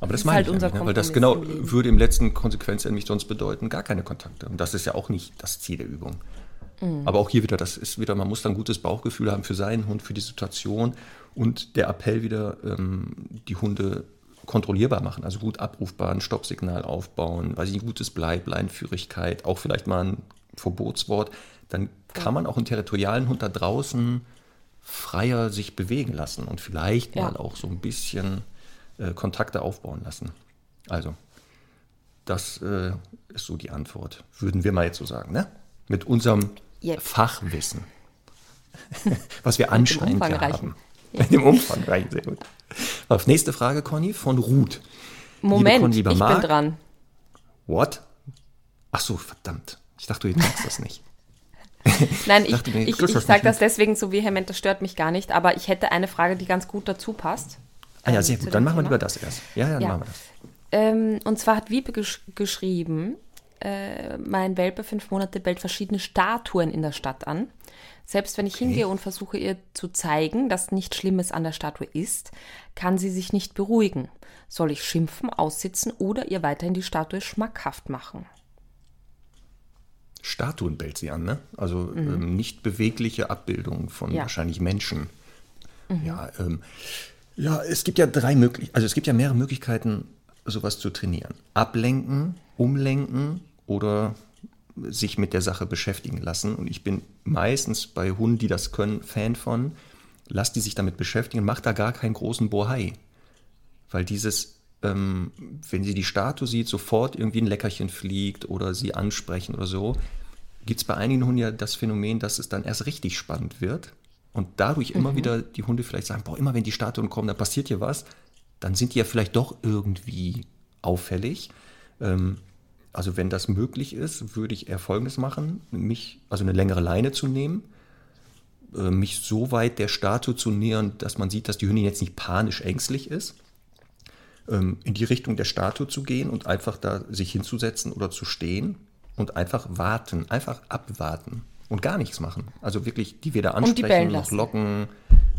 aber das, das meine halt ich unser ne? weil das genau würde im letzten Konsequenz nämlich sonst bedeuten, gar keine Kontakte. Und das ist ja auch nicht das Ziel der Übung. Mhm. Aber auch hier wieder, das ist wieder, man muss dann ein gutes Bauchgefühl haben für seinen Hund, für die Situation und der Appell wieder, ähm, die Hunde kontrollierbar machen, also gut abrufbar, ein Stoppsignal aufbauen, weiß ich, ein gutes Bleib, Leinführigkeit, auch vielleicht mal ein Verbotswort, dann kann man auch einen territorialen Hund da draußen freier sich bewegen lassen und vielleicht ja. mal auch so ein bisschen äh, Kontakte aufbauen lassen. Also, das äh, ist so die Antwort, würden wir mal jetzt so sagen, ne? Mit unserem yep. Fachwissen, was wir anscheinend ja haben. In dem Umfangreichen, sehr gut. Auf nächste Frage, Conny, von Ruth. Moment, Conny, ich Marc, bin dran. What? Ach so, verdammt. Ich dachte, du sagst das nicht. Nein, ich, ich, ich, ich sage das deswegen so vehement, das stört mich gar nicht, aber ich hätte eine Frage, die ganz gut dazu passt. Ah ja, sehr gut. Dann machen wir lieber das erst. Ja, dann ja. machen wir das. Ähm, und zwar hat Wiebe gesch geschrieben, äh, mein Welpe fünf Monate bellt verschiedene Statuen in der Stadt an. Selbst wenn ich hingehe und versuche ihr zu zeigen, dass nichts Schlimmes an der Statue ist, kann sie sich nicht beruhigen. Soll ich schimpfen, aussitzen oder ihr weiterhin die Statue schmackhaft machen? Statuen bellt sie an, ne? Also ähm, nicht bewegliche Abbildungen von Ja. wahrscheinlich Menschen. Ja, ähm, ja, es gibt ja drei Möglichkeiten, also es gibt ja mehrere Möglichkeiten, sowas zu trainieren. Ablenken, umlenken oder sich mit der Sache beschäftigen lassen. Und ich bin meistens bei Hunden, die das können, Fan von, lass die sich damit beschäftigen, mach da gar keinen großen Bohai. Weil dieses, ähm, wenn sie die Statue sieht, sofort irgendwie ein Leckerchen fliegt oder sie ansprechen oder so, gibt es bei einigen Hunden ja das Phänomen, dass es dann erst richtig spannend wird und dadurch immer wieder die Hunde vielleicht sagen, boah, immer wenn die Statuen kommen, da passiert hier was, dann sind die ja vielleicht doch irgendwie auffällig. Ähm, also wenn das möglich ist, würde ich eher Folgendes machen, mich, also eine längere Leine zu nehmen, äh, mich so weit der Statue zu nähern, dass man sieht, dass die Hündin jetzt nicht panisch ängstlich ist, ähm, in die Richtung der Statue zu gehen und einfach da sich hinzusetzen oder zu stehen und einfach warten, einfach abwarten und gar nichts machen. Also wirklich die weder ansprechen noch locken,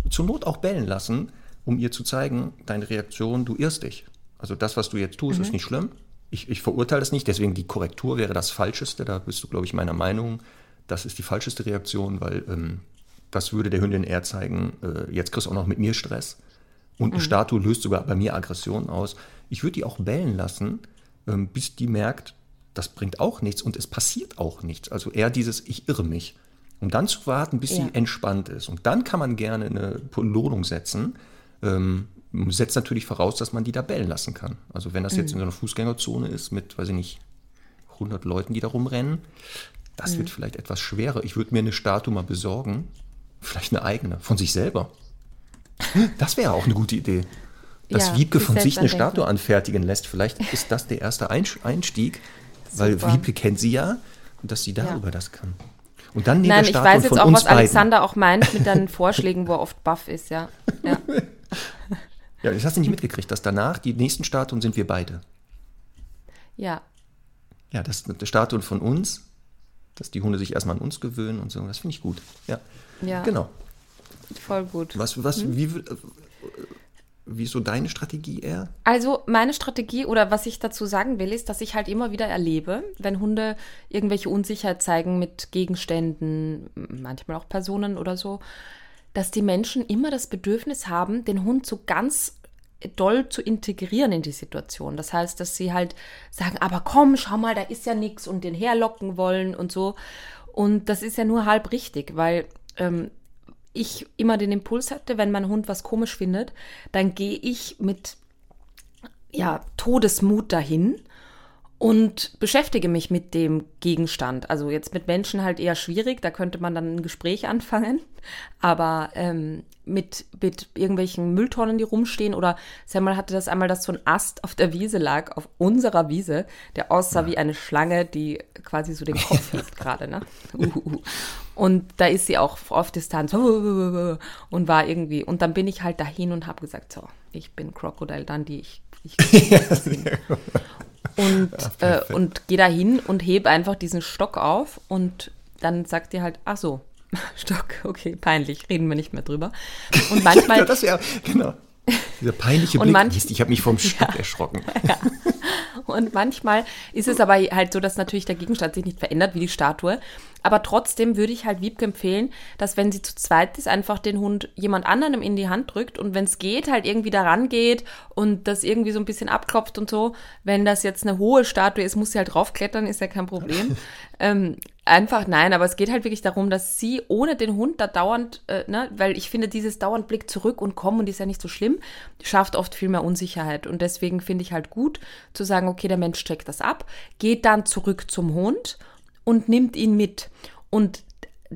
zur Not auch bellen lassen, um ihr zu zeigen, deine Reaktion, du irrst dich. Also das, was du jetzt tust, ist nicht schlimm. Ich, ich verurteile es nicht, deswegen die Korrektur wäre das Falscheste. Da bist du, glaube ich, meiner Meinung. Das ist die falscheste Reaktion, weil ähm, das würde der Hündin eher zeigen, äh, jetzt kriegst du auch noch mit mir Stress. Und eine Statue löst sogar bei mir Aggression aus. Ich würde die auch bellen lassen, ähm, bis die merkt, das bringt auch nichts und es passiert auch nichts. Also eher dieses, ich irre mich. Um dann zu warten, bis Ja. sie entspannt ist. Und dann kann man gerne eine Belohnung setzen. Ähm, setzt natürlich voraus, dass man die da bellen lassen kann. Also wenn das jetzt in so einer Fußgängerzone ist mit, weiß ich nicht, 100 Leuten, die da rumrennen, das wird vielleicht etwas schwerer. Ich würde mir eine Statue mal besorgen, vielleicht eine eigene, von sich selber. Das wäre auch eine gute Idee. Dass Ja, Wiebke von sich eine. Statue anfertigen lässt. Vielleicht ist das der erste Einstieg, weil. Wiebke kennt sie ja und dass sie darüber Ja. das kann. Und dann Nein, ich weiß jetzt auch, was beiden. Alexander auch meint mit deinen Vorschlägen, wo er oft baff ist, ja. ja. Ja, das hast du nicht mitgekriegt, dass danach die nächsten Statuen sind wir beide. Ja, Ja, das ist eine Statue von uns, dass die Hunde sich erstmal an uns gewöhnen und so. Das finde ich gut. Ja, ja, genau. Voll gut. Was, was, Mhm. wie, äh, wie so deine Strategie eher? Also meine Strategie oder was ich dazu sagen will, ist, dass ich halt immer wieder erlebe, wenn Hunde irgendwelche Unsicherheit zeigen mit Gegenständen, manchmal auch Personen oder so, dass die Menschen immer das Bedürfnis haben, den Hund so ganz doll zu integrieren in die Situation. Das heißt, dass sie halt sagen, aber komm, schau mal, da ist ja nichts und den herlocken wollen und so. Und das ist ja nur halb richtig, weil ähm, ich immer den Impuls hatte, wenn mein Hund was komisch findet, dann gehe ich mit ja, Todesmut dahin und beschäftige mich mit dem Gegenstand. Also jetzt mit Menschen halt eher schwierig, da könnte man dann ein Gespräch anfangen. Aber ähm, mit, mit irgendwelchen Mülltonnen, die rumstehen, oder Samuel hatte das einmal, dass so ein Ast auf der Wiese lag, auf unserer Wiese, der aussah wie eine Schlange, die quasi so den Kopf hebt gerade, ne? Uhuhu. Und da ist sie auch auf Distanz und war irgendwie, und dann bin ich halt dahin und habe gesagt, so, ich bin Crocodile Dundee, ich, ich und, äh, und gehe da hin und heb einfach diesen Stock auf und dann sagt ihr halt, ach so, Stock, okay, peinlich, reden wir nicht mehr drüber. Und manchmal, ja, das wäre, genau. Dieser peinliche Und Blick. manch- Mist, ich habe mich vom Stock erschrocken. Und manchmal ist es aber halt so, dass natürlich der Gegenstand sich nicht verändert wie die Statue. Aber trotzdem würde ich halt Wiebke empfehlen, dass wenn sie zu zweit ist, einfach den Hund jemand anderem in die Hand drückt und wenn es geht, halt irgendwie daran geht und das irgendwie so ein bisschen abklopft und so. Wenn das jetzt eine hohe Statue ist, muss sie halt draufklettern, ist ja kein Problem. ähm, einfach nein, aber es geht halt wirklich darum, dass sie ohne den Hund da dauernd, äh, ne, weil ich finde, dieses dauernd Blick zurück und kommen und ist ja nicht so schlimm, schafft oft viel mehr Unsicherheit. Und deswegen finde ich halt gut zu sagen, okay, der Mensch checkt das ab, geht dann zurück zum Hund und nimmt ihn mit. Und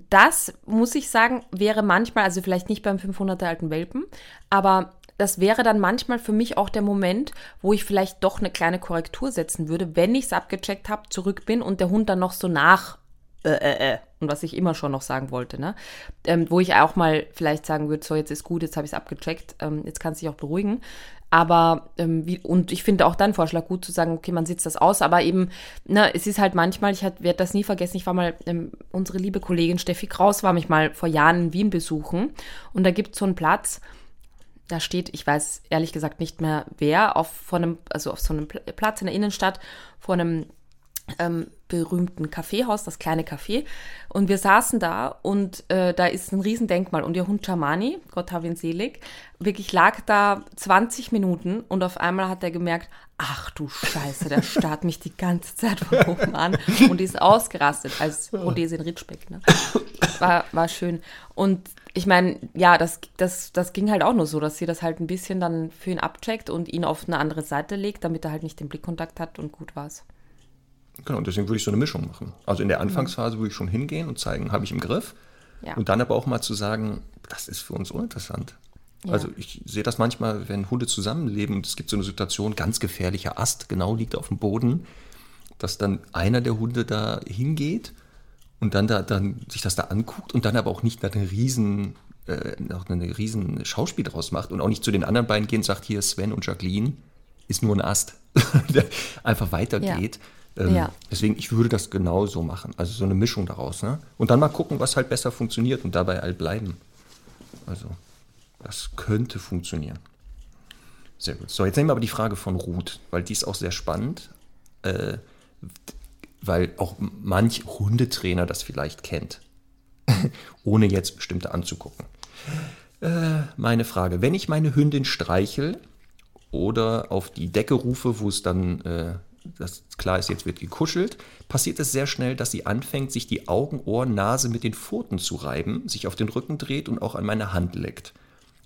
das, muss ich sagen, wäre manchmal, also vielleicht nicht beim 500er alten Welpen, aber das wäre dann manchmal für mich auch der Moment, wo ich vielleicht doch eine kleine Korrektur setzen würde, wenn ich es abgecheckt habe, zurück bin und der Hund dann noch so nach äh, äh, äh, und was ich immer schon noch sagen wollte, ne? Ähm, wo ich auch mal vielleicht sagen würde, so jetzt ist gut, jetzt habe ich es abgecheckt, ähm, jetzt kannst du dich auch beruhigen. Aber, ähm, wie, und ich finde auch deinen Vorschlag gut zu sagen, okay, man sitzt das aus, aber eben, ne, es ist halt manchmal, ich werde das nie vergessen, ich war mal, ähm, unsere liebe Kollegin Steffi Kraus war mich mal vor Jahren in Wien besuchen und da gibt es so einen Platz, da steht, ich weiß ehrlich gesagt nicht mehr wer, auf, vor einem, also auf so einem Pl- Platz in der Innenstadt, vor einem ähm, berühmten Kaffeehaus, das kleine Café. Und wir saßen da und äh, da ist ein Riesendenkmal und ihr Hund Chamani, Gott hab ihn selig, wirklich lag da 20 Minuten und auf einmal hat er gemerkt, ach du Scheiße, der starrt mich die ganze Zeit von oben an und ist ausgerastet als Rhodesien Ritschbeck. Ne? War, war schön. Und ich meine, ja, das, das, das ging halt auch nur so, dass sie das halt ein bisschen dann für ihn abcheckt und ihn auf eine andere Seite legt, damit er halt nicht den Blickkontakt hat und gut war's. Genau, deswegen würde ich so eine Mischung machen. Also in der Anfangsphase würde ich schon hingehen und zeigen, habe ich im Griff. Ja. Und dann aber auch mal zu sagen, das ist für uns uninteressant. Ja. Also ich sehe das manchmal, wenn Hunde zusammenleben und es gibt so eine Situation, ganz gefährlicher Ast, genau liegt auf dem Boden, dass dann einer der Hunde da hingeht und dann da dann sich das da anguckt und dann aber auch nicht nach eine riesen äh, noch eine riesen Schauspiel draus macht und auch nicht zu den anderen beiden geht und sagt, hier Sven und Jacqueline ist nur ein Ast, der einfach weitergeht. Ähm, Ja. Deswegen, ich würde das genau so machen. Also so eine Mischung daraus. Ne? Und dann mal gucken, was halt besser funktioniert und dabei all bleiben. Also, das könnte funktionieren. Sehr gut. So, jetzt nehmen wir aber die Frage von Ruth, weil die ist auch sehr spannend. Äh, weil auch manch Hundetrainer das vielleicht kennt, ohne jetzt bestimmte anzugucken. Äh, meine Frage, wenn ich meine Hündin streichel oder auf die Decke rufe, wo es dann, äh, das klar ist, jetzt wird gekuschelt, passiert es sehr schnell, dass sie anfängt, sich die Augen, Ohren, Nase mit den Pfoten zu reiben, sich auf den Rücken dreht und auch an meine Hand leckt.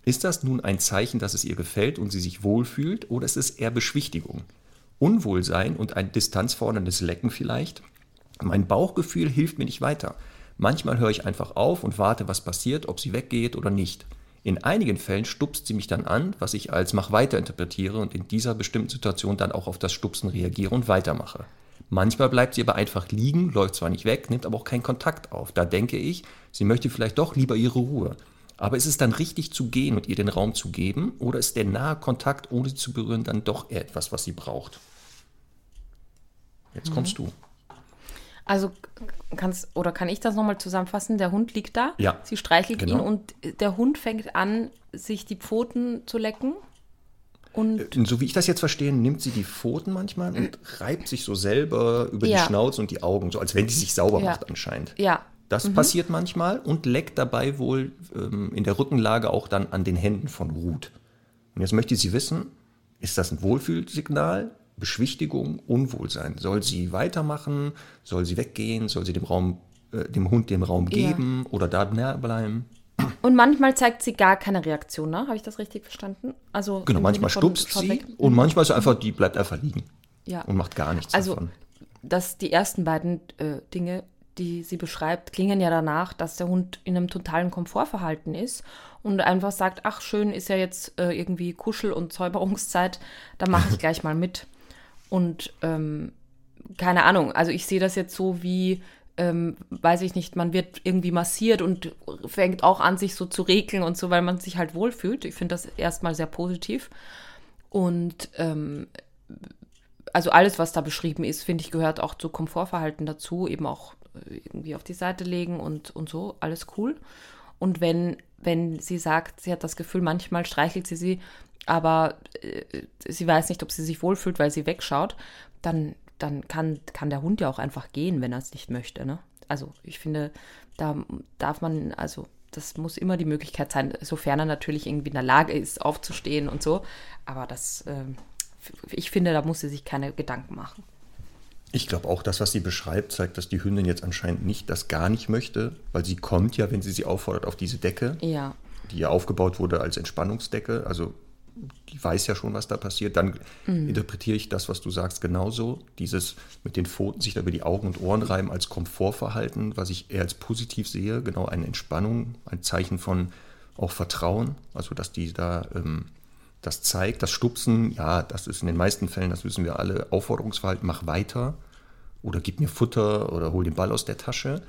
Ist das nun ein Zeichen, dass es ihr gefällt und sie sich wohlfühlt, oder ist es eher Beschwichtigung? Unwohlsein und ein distanzforderndes Lecken vielleicht? Mein Bauchgefühl hilft mir nicht weiter. Manchmal höre ich einfach auf und warte, was passiert, ob sie weggeht oder nicht. In einigen Fällen stupst sie mich dann an, was ich als mach weiter interpretiere und in dieser bestimmten Situation dann auch auf das Stupsen reagiere und weitermache. Manchmal bleibt sie aber einfach liegen, läuft zwar nicht weg, nimmt aber auch keinen Kontakt auf. Da denke ich, sie möchte vielleicht doch lieber ihre Ruhe. Aber ist es dann richtig zu gehen und ihr den Raum zu geben? Oder ist der nahe Kontakt, ohne sie zu berühren, dann doch etwas, was sie braucht? Jetzt kommst du. Also kannst oder kann ich das nochmal zusammenfassen? Der Hund liegt da, Ja, sie streichelt ihn genau. und der Hund fängt an, sich die Pfoten zu lecken. Und Und so wie ich das jetzt verstehe, nimmt sie die Pfoten manchmal und reibt sich so selber über Ja. die Schnauze und die Augen, so als wenn die sich sauber Ja. macht anscheinend. ja, Das passiert manchmal und leckt dabei wohl ähm, in der Rückenlage auch dann an den Händen von Ruth. Und jetzt möchte sie wissen, ist das ein Wohlfühlsignal, Beschwichtigung, Unwohlsein? Soll sie weitermachen? Soll sie weggehen? Soll sie dem, Raum, äh, dem Hund den Raum Ja. geben oder da näher bleiben? und manchmal zeigt sie gar keine Reaktion, ne? Habe ich das richtig verstanden? Also Genau, manchmal stupst sie weg. und manchmal ist sie einfach, die bleibt einfach liegen Ja. und macht gar nichts Also, davon. dass die ersten beiden äh, Dinge, die sie beschreibt, klingen ja danach, dass der Hund in einem totalen Komfortverhalten ist und einfach sagt, ach schön, ist ja jetzt äh, irgendwie Kuschel- und Säuberungszeit, da mache ich gleich mal mit. Und ähm, keine Ahnung, also ich sehe das jetzt so wie, ähm, weiß ich nicht, man wird irgendwie massiert und fängt auch an, sich so zu regeln und so, weil man sich halt wohlfühlt. Ich finde das erstmal sehr positiv. Und ähm, also alles, was da beschrieben ist, finde ich, gehört auch zu Komfortverhalten dazu, eben auch äh, irgendwie auf die Seite legen und, und so, alles cool. Und wenn, wenn sie sagt, sie hat das Gefühl, manchmal streichelt sie sie, aber äh, sie weiß nicht, ob sie sich wohlfühlt, weil sie wegschaut, dann, dann kann, kann der Hund ja auch einfach gehen, wenn er es nicht möchte. Ne? Also ich finde, da darf man, also das muss immer die Möglichkeit sein, sofern er natürlich irgendwie in der Lage ist, aufzustehen und so. Aber das, ähm, ich finde, da muss sie sich keine Gedanken machen. Ich glaube auch, das, was sie beschreibt, zeigt, dass die Hündin jetzt anscheinend nicht das gar nicht möchte, weil sie kommt ja, wenn sie sie auffordert, auf diese Decke, Ja, die ja aufgebaut wurde als Entspannungsdecke. Also die weiß ja schon, was da passiert. Dann interpretiere ich das, was du sagst, genauso. Dieses mit den Pfoten sich da über die Augen und Ohren reiben als Komfortverhalten, was ich eher als positiv sehe. Genau eine Entspannung, ein Zeichen von auch Vertrauen. Also dass die da ähm, das zeigt. Das Stupsen, ja, das ist in den meisten Fällen, das wissen wir alle, Aufforderungsverhalten, mach weiter oder gib mir Futter oder hol den Ball aus der Tasche.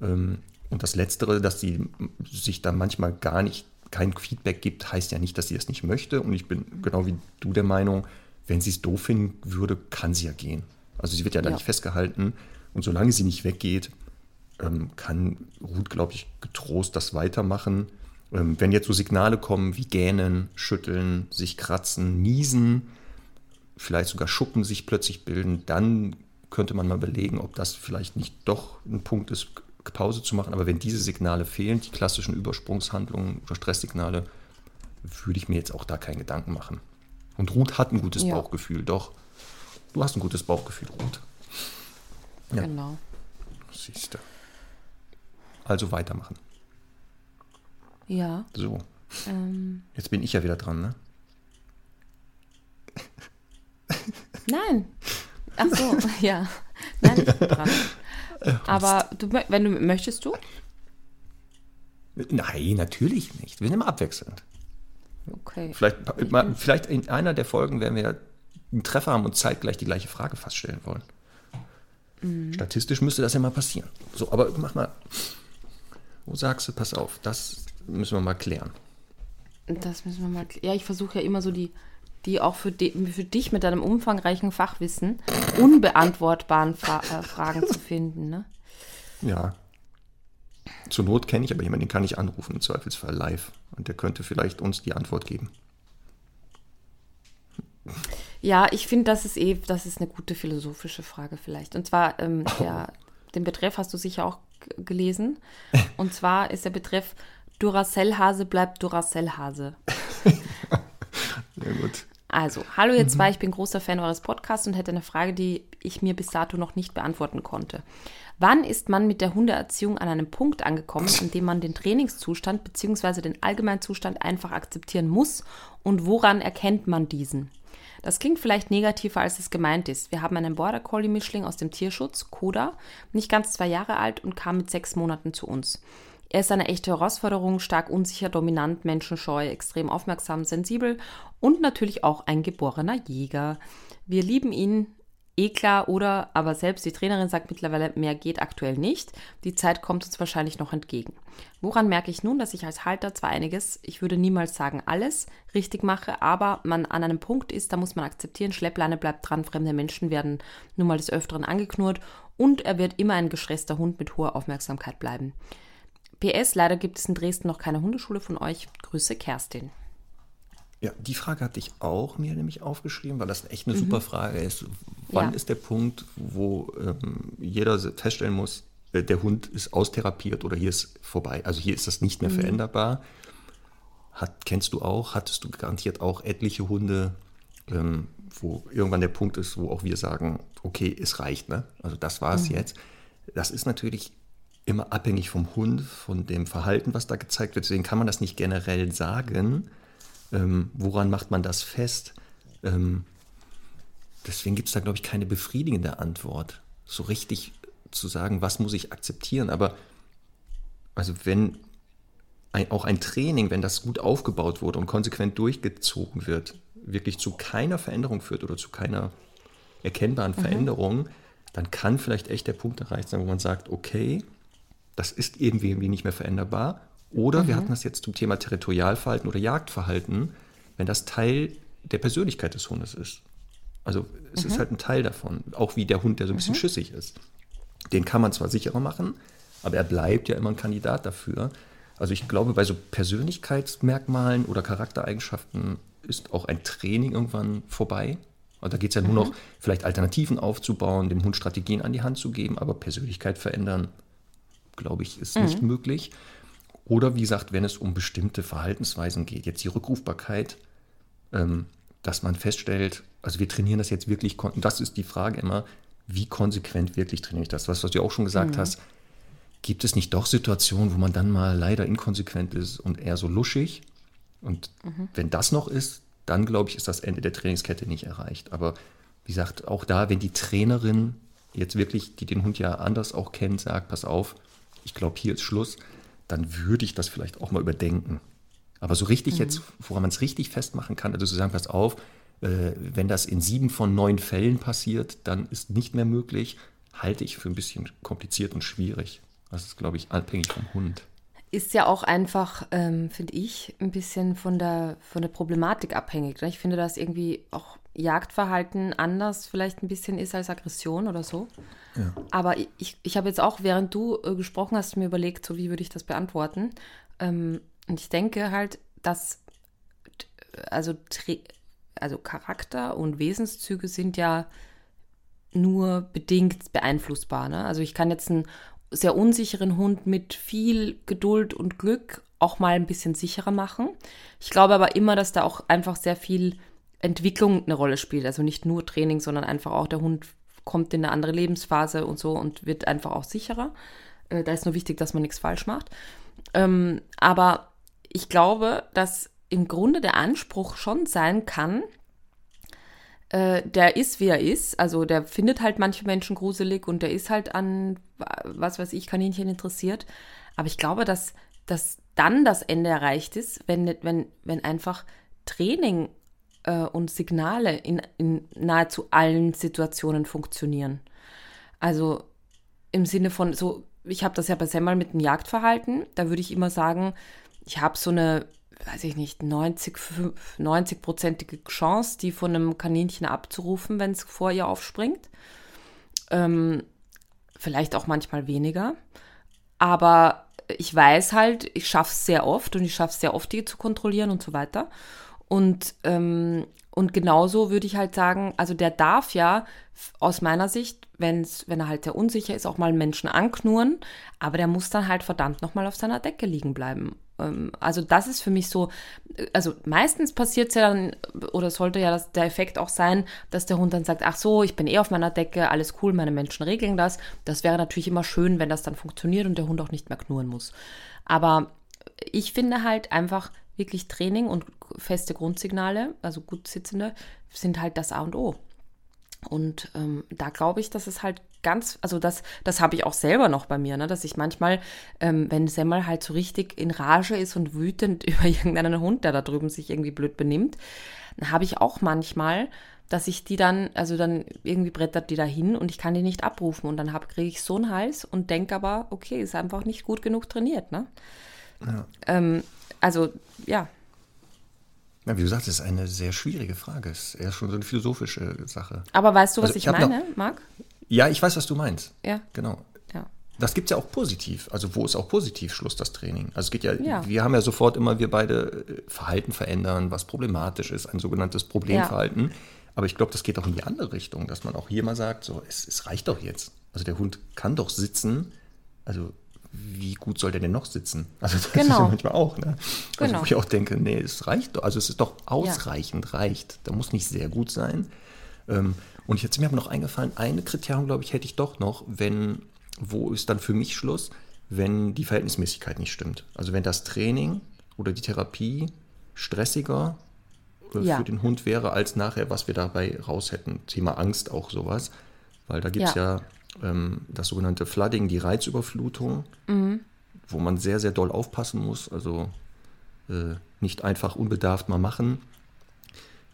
Ähm, Und das Letztere, dass sie sich da manchmal gar nicht kein Feedback gibt, heißt ja nicht, dass sie es nicht möchte. Und ich bin genau wie du der Meinung, wenn sie es doof finden würde, kann sie ja gehen. Also sie wird ja da Ja. nicht festgehalten. Und solange sie nicht weggeht, ähm, kann Ruth, glaube ich, getrost das weitermachen. Ähm, wenn jetzt so Signale kommen wie Gähnen, Schütteln, sich kratzen, Niesen, vielleicht sogar Schuppen sich plötzlich bilden, dann könnte man mal überlegen, ob das vielleicht nicht doch ein Punkt ist, Pause zu machen. Aber wenn diese Signale fehlen, die klassischen Übersprungshandlungen oder Stresssignale, würde ich mir jetzt auch da keinen Gedanken machen. Und Ruth hat ein gutes Ja. Bauchgefühl, doch. Du hast ein gutes Bauchgefühl, Ruth. Ja. Genau. Siehst du. Also weitermachen. Ja. So, Ähm, jetzt bin ich ja wieder dran, ne? nein. Ach so, ja. Nein, ich bin dran. Aber du, wenn du möchtest du? Nein, natürlich nicht. Wir sind immer abwechselnd. Okay. Vielleicht, mal, vielleicht in einer der Folgen werden wir einen Treffer haben und zeitgleich die gleiche Frage fast stellen wollen. Statistisch müsste das ja mal passieren. So, aber mach mal. Wo sagst du, pass auf, das müssen wir mal klären. Das müssen wir mal. Ja, ich versuche ja immer so die, die auch für, di für dich mit deinem umfangreichen Fachwissen unbeantwortbaren Fra äh, Fragen zu finden. Ne? Ja. Zur Not kenne ich aber jemanden, den kann ich anrufen, im Zweifelsfall live. Und der könnte vielleicht uns die Antwort geben. Ja, ich finde, das ist eh, das ist eine gute philosophische Frage vielleicht. Und zwar, ähm, der, den Betreff hast du sicher auch gelesen. Und zwar ist der Betreff Duracell-Hase bleibt Duracell-Hase. Ja, gut. Also, hallo ihr zwei, ich bin großer Fan eures Podcasts und hätte eine Frage, die ich mir bis dato noch nicht beantworten konnte. Wann ist man mit der Hundeerziehung an einem Punkt angekommen, an dem man den Trainingszustand bzw. den Allgemeinzustand einfach akzeptieren muss und woran erkennt man diesen? Das klingt vielleicht negativer, als es gemeint ist. Wir haben einen Border Collie Mischling aus dem Tierschutz, Koda, nicht ganz zwei Jahre alt und kam mit sechs Monaten zu uns. Er ist eine echte Herausforderung, stark unsicher, dominant, menschenscheu, extrem aufmerksam, sensibel und natürlich auch ein geborener Jäger. Wir lieben ihn, eh klar, oder aber selbst die Trainerin sagt mittlerweile, mehr geht aktuell nicht. Die Zeit kommt uns wahrscheinlich noch entgegen. Woran merke ich nun, dass ich als Halter zwar einiges, ich würde niemals sagen alles, richtig mache, aber man an einem Punkt ist, da muss man akzeptieren, Schleppleine bleibt dran, fremde Menschen werden nun mal des Öfteren angeknurrt und er wird immer ein gestresster Hund mit hoher Aufmerksamkeit bleiben. PS, leider gibt es in Dresden noch keine Hundeschule von euch. Grüße, Kerstin. Ja, die Frage hatte ich auch mir nämlich aufgeschrieben, weil das echt eine super Frage ist. Wann Ja. ist der Punkt, wo ähm, jeder feststellen muss, äh, der Hund ist austherapiert oder hier ist vorbei? Also hier ist das nicht mehr veränderbar. Hat, kennst du auch, hattest du garantiert auch etliche Hunde, ähm, wo irgendwann der Punkt ist, wo auch wir sagen, okay, es reicht, ne? Also das war es jetzt. Das ist natürlich immer abhängig vom Hund, von dem Verhalten, was da gezeigt wird. Deswegen kann man das nicht generell sagen. Ähm, woran macht man das fest? Ähm, deswegen gibt es da, glaube ich, keine befriedigende Antwort. So richtig zu sagen, was muss ich akzeptieren. Aber also wenn ein, auch ein Training, wenn das gut aufgebaut wurde und konsequent durchgezogen wird, wirklich zu keiner Veränderung führt oder zu keiner erkennbaren Veränderung, dann kann vielleicht echt der Punkt erreicht sein, wo man sagt, okay, das ist irgendwie, irgendwie nicht mehr veränderbar. Oder wir hatten das jetzt zum Thema Territorialverhalten oder Jagdverhalten, wenn das Teil der Persönlichkeit des Hundes ist. Also es ist halt ein Teil davon, auch wie der Hund, der so ein bisschen schüssig ist. Den kann man zwar sicherer machen, aber er bleibt ja immer ein Kandidat dafür. Also ich glaube, bei so Persönlichkeitsmerkmalen oder Charaktereigenschaften ist auch ein Training irgendwann vorbei. Und da geht es ja nur noch, vielleicht Alternativen aufzubauen, dem Hund Strategien an die Hand zu geben, aber Persönlichkeit verändern, glaube ich, ist nicht möglich. Oder wie gesagt, wenn es um bestimmte Verhaltensweisen geht, jetzt die Rückrufbarkeit, ähm, dass man feststellt, also wir trainieren das jetzt wirklich, das ist die Frage immer, wie konsequent wirklich trainiere ich das? Was, was du auch schon gesagt hast, gibt es nicht doch Situationen, wo man dann mal leider inkonsequent ist und eher so luschig? Und wenn das noch ist, dann glaube ich, ist das Ende der Trainingskette nicht erreicht. Aber wie gesagt, auch da, wenn die Trainerin jetzt wirklich, die den Hund ja anders auch kennt, sagt, pass auf, ich glaube, hier ist Schluss, dann würde ich das vielleicht auch mal überdenken. Aber so richtig jetzt, woran man es richtig festmachen kann, also zu sagen, pass auf, äh, wenn das in sieben von neun Fällen passiert, dann ist nicht mehr möglich, halte ich für ein bisschen kompliziert und schwierig. Das ist, glaube ich, abhängig vom Hund. ist ja auch einfach, ähm, finde ich, ein bisschen von der, von der Problematik abhängig. Ne? Ich finde, dass irgendwie auch Jagdverhalten anders vielleicht ein bisschen ist als Aggression oder so. Aber ich, ich habe jetzt auch, während du äh, gesprochen hast, mir überlegt, so wie würde ich das beantworten. Ähm, und ich denke halt, dass t- also, also Charakter und Wesenszüge sind ja nur bedingt beeinflussbar. Ne? Also ich kann jetzt einen sehr unsicheren Hund mit viel Geduld und Glück auch mal ein bisschen sicherer machen. Ich glaube aber immer, dass da auch einfach sehr viel Entwicklung eine Rolle spielt. Also nicht nur Training, sondern einfach auch der Hund kommt in eine andere Lebensphase und so und wird einfach auch sicherer. Äh, da ist nur wichtig, dass man nichts falsch macht. Ähm, aber ich glaube, dass im Grunde der Anspruch schon sein kann, äh, der ist, wie er ist. Also der findet halt manche Menschen gruselig und der ist halt an, was weiß ich, Kaninchen interessiert. Aber ich glaube, dass, dass dann das Ende erreicht ist, wenn, wenn, wenn einfach Training äh, und Signale in, in nahezu allen Situationen funktionieren. Also im Sinne von so, ich habe das ja bei Semmel mit dem Jagdverhalten, da würde ich immer sagen, ich habe so eine, weiß ich nicht, 90, 90-prozentige Chance, die von einem Kaninchen abzurufen, wenn es vor ihr aufspringt. Ähm, vielleicht auch manchmal weniger. Aber ich weiß halt, ich schaffe es sehr oft und ich schaffe es sehr oft, die zu kontrollieren und so weiter. Und, ähm, und genauso würde ich halt sagen, also der darf ja aus meiner Sicht, wenn's, wenn er halt sehr unsicher ist, auch mal Menschen anknurren, aber der muss dann halt verdammt nochmal auf seiner Decke liegen bleiben. Ähm, also das ist für mich so, äh, also meistens passiert es ja dann, oder sollte ja das, der Effekt auch sein, dass der Hund dann sagt, ach so, ich bin eh auf meiner Decke, alles cool, meine Menschen regeln das. Das wäre natürlich immer schön, wenn das dann funktioniert und der Hund auch nicht mehr knurren muss. Aber ich finde halt einfach wirklich Training und feste Grundsignale, also gut sitzende, sind halt das A und O. Und ähm, da glaube ich, dass es halt ganz, also das, das habe ich auch selber noch bei mir, ne, dass ich manchmal, ähm, wenn Semmel halt so richtig in Rage ist und wütend über irgendeinen Hund, der da drüben sich irgendwie blöd benimmt, dann habe ich auch manchmal, dass ich die dann, also dann irgendwie brettert die da hin und ich kann die nicht abrufen und dann kriege ich so einen Hals und denke aber, okay, ist einfach nicht gut genug trainiert, ne? Ähm, also, ja, Ja, wie du sagst, das ist eine sehr schwierige Frage. Es ist eher schon so eine philosophische Sache. aber weißt du, was Also ich, ich hab noch- meine, Marc? Ja, ich weiß, was du meinst. Ja. Genau. Ja. Das gibt es ja auch positiv. Also wo ist auch positiv Schluss, das Training? Also es geht ja, Ja. wir haben ja sofort immer, wir beide äh, Verhalten verändern, was problematisch ist, ein sogenanntes Problemverhalten. Aber ich glaube, das geht auch in die andere Richtung, dass man auch hier mal sagt, so, es, es reicht doch jetzt. Also der Hund kann doch sitzen. Also wie gut soll der denn noch sitzen? Also das ist Genau. ja manchmal auch, ne? Also Genau. wo ich auch denke, nee, es reicht doch. Also es ist doch ausreichend, reicht. Da muss nicht sehr gut sein. Ähm, und jetzt ist mir aber noch eingefallen, eine Kriterium, glaube ich, hätte ich doch noch, wenn, wo ist dann für mich Schluss, wenn die Verhältnismäßigkeit nicht stimmt. Also wenn das Training oder die Therapie stressiger äh, Ja. für den Hund wäre, als nachher, was wir dabei raus hätten. Thema Angst auch sowas. Weil da gibt es ja, ähm, das sogenannte Flooding, die Reizüberflutung, wo man sehr, sehr doll aufpassen muss. Also äh, nicht einfach unbedarft mal machen.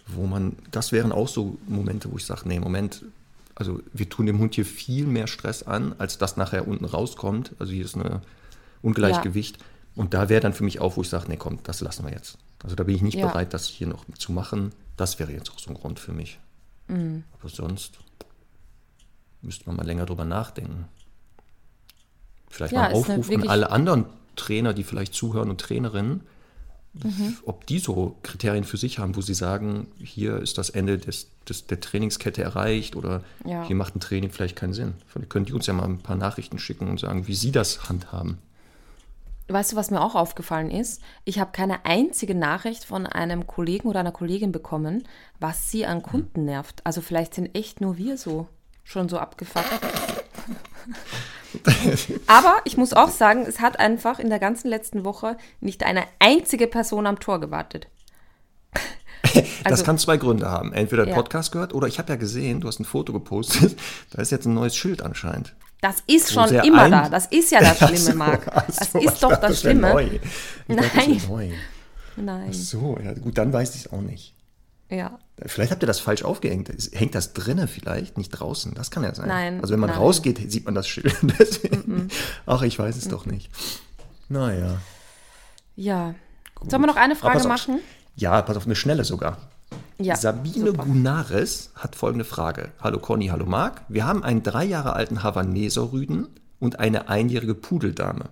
Wo man, das wären auch so Momente, wo ich sage, nee, Moment, also wir tun dem Hund hier viel mehr Stress an, als das nachher unten rauskommt. Also hier ist ein Ungleichgewicht. Und da wäre dann für mich auch, wo ich sage, nee, komm, das lassen wir jetzt. Also da bin ich nicht Ja. bereit, das hier noch zu machen. Das wäre jetzt auch so ein Grund für mich. Mhm. Aber sonst müsste man mal länger drüber nachdenken. Vielleicht Ja, mal einen eine Aufruf an alle anderen Trainer, die vielleicht zuhören und Trainerinnen, Mhm. ob die so Kriterien für sich haben, wo sie sagen, hier ist das Ende des, des, der Trainingskette erreicht oder Ja. hier macht ein Training vielleicht keinen Sinn. Vielleicht können die uns ja mal ein paar Nachrichten schicken und sagen, wie sie das handhaben. Weißt du, was mir auch aufgefallen ist? Ich habe keine einzige Nachricht von einem Kollegen oder einer Kollegin bekommen, was sie an Kunden nervt. Also vielleicht sind echt nur wir so schon so abgefuckt. Aber ich muss auch sagen, es hat einfach in der ganzen letzten Woche nicht eine einzige Person am Tor gewartet. das Also- kann zwei Gründe haben. Entweder der Ja. Podcast gehört oder ich habe ja gesehen, du hast ein Foto gepostet, da ist jetzt ein neues Schild anscheinend. Das ist schon immer ein- da. Das ist ja das Ach Schlimme, Marc. ach Das so, ist doch das wär Schlimme. neu. Ich dachte, das Nein. neu. Nein. So, ja, gut, dann weiß ich es auch nicht. Ja. Vielleicht habt ihr das falsch aufgehängt. Hängt das drinnen vielleicht, nicht draußen? Das kann ja sein. Nein, Also wenn man nein. rausgeht, sieht man das Schild. Deswegen. Ach, ich weiß es doch nicht. Naja. Ja. Sollen wir noch eine Frage auf. machen? Ja, pass auf, eine schnelle sogar. Ja. Sabine super. Gunares hat folgende Frage. Hallo Conny, hallo Marc. Wir haben einen drei Jahre alten Havaneser Rüden und eine einjährige Pudeldame.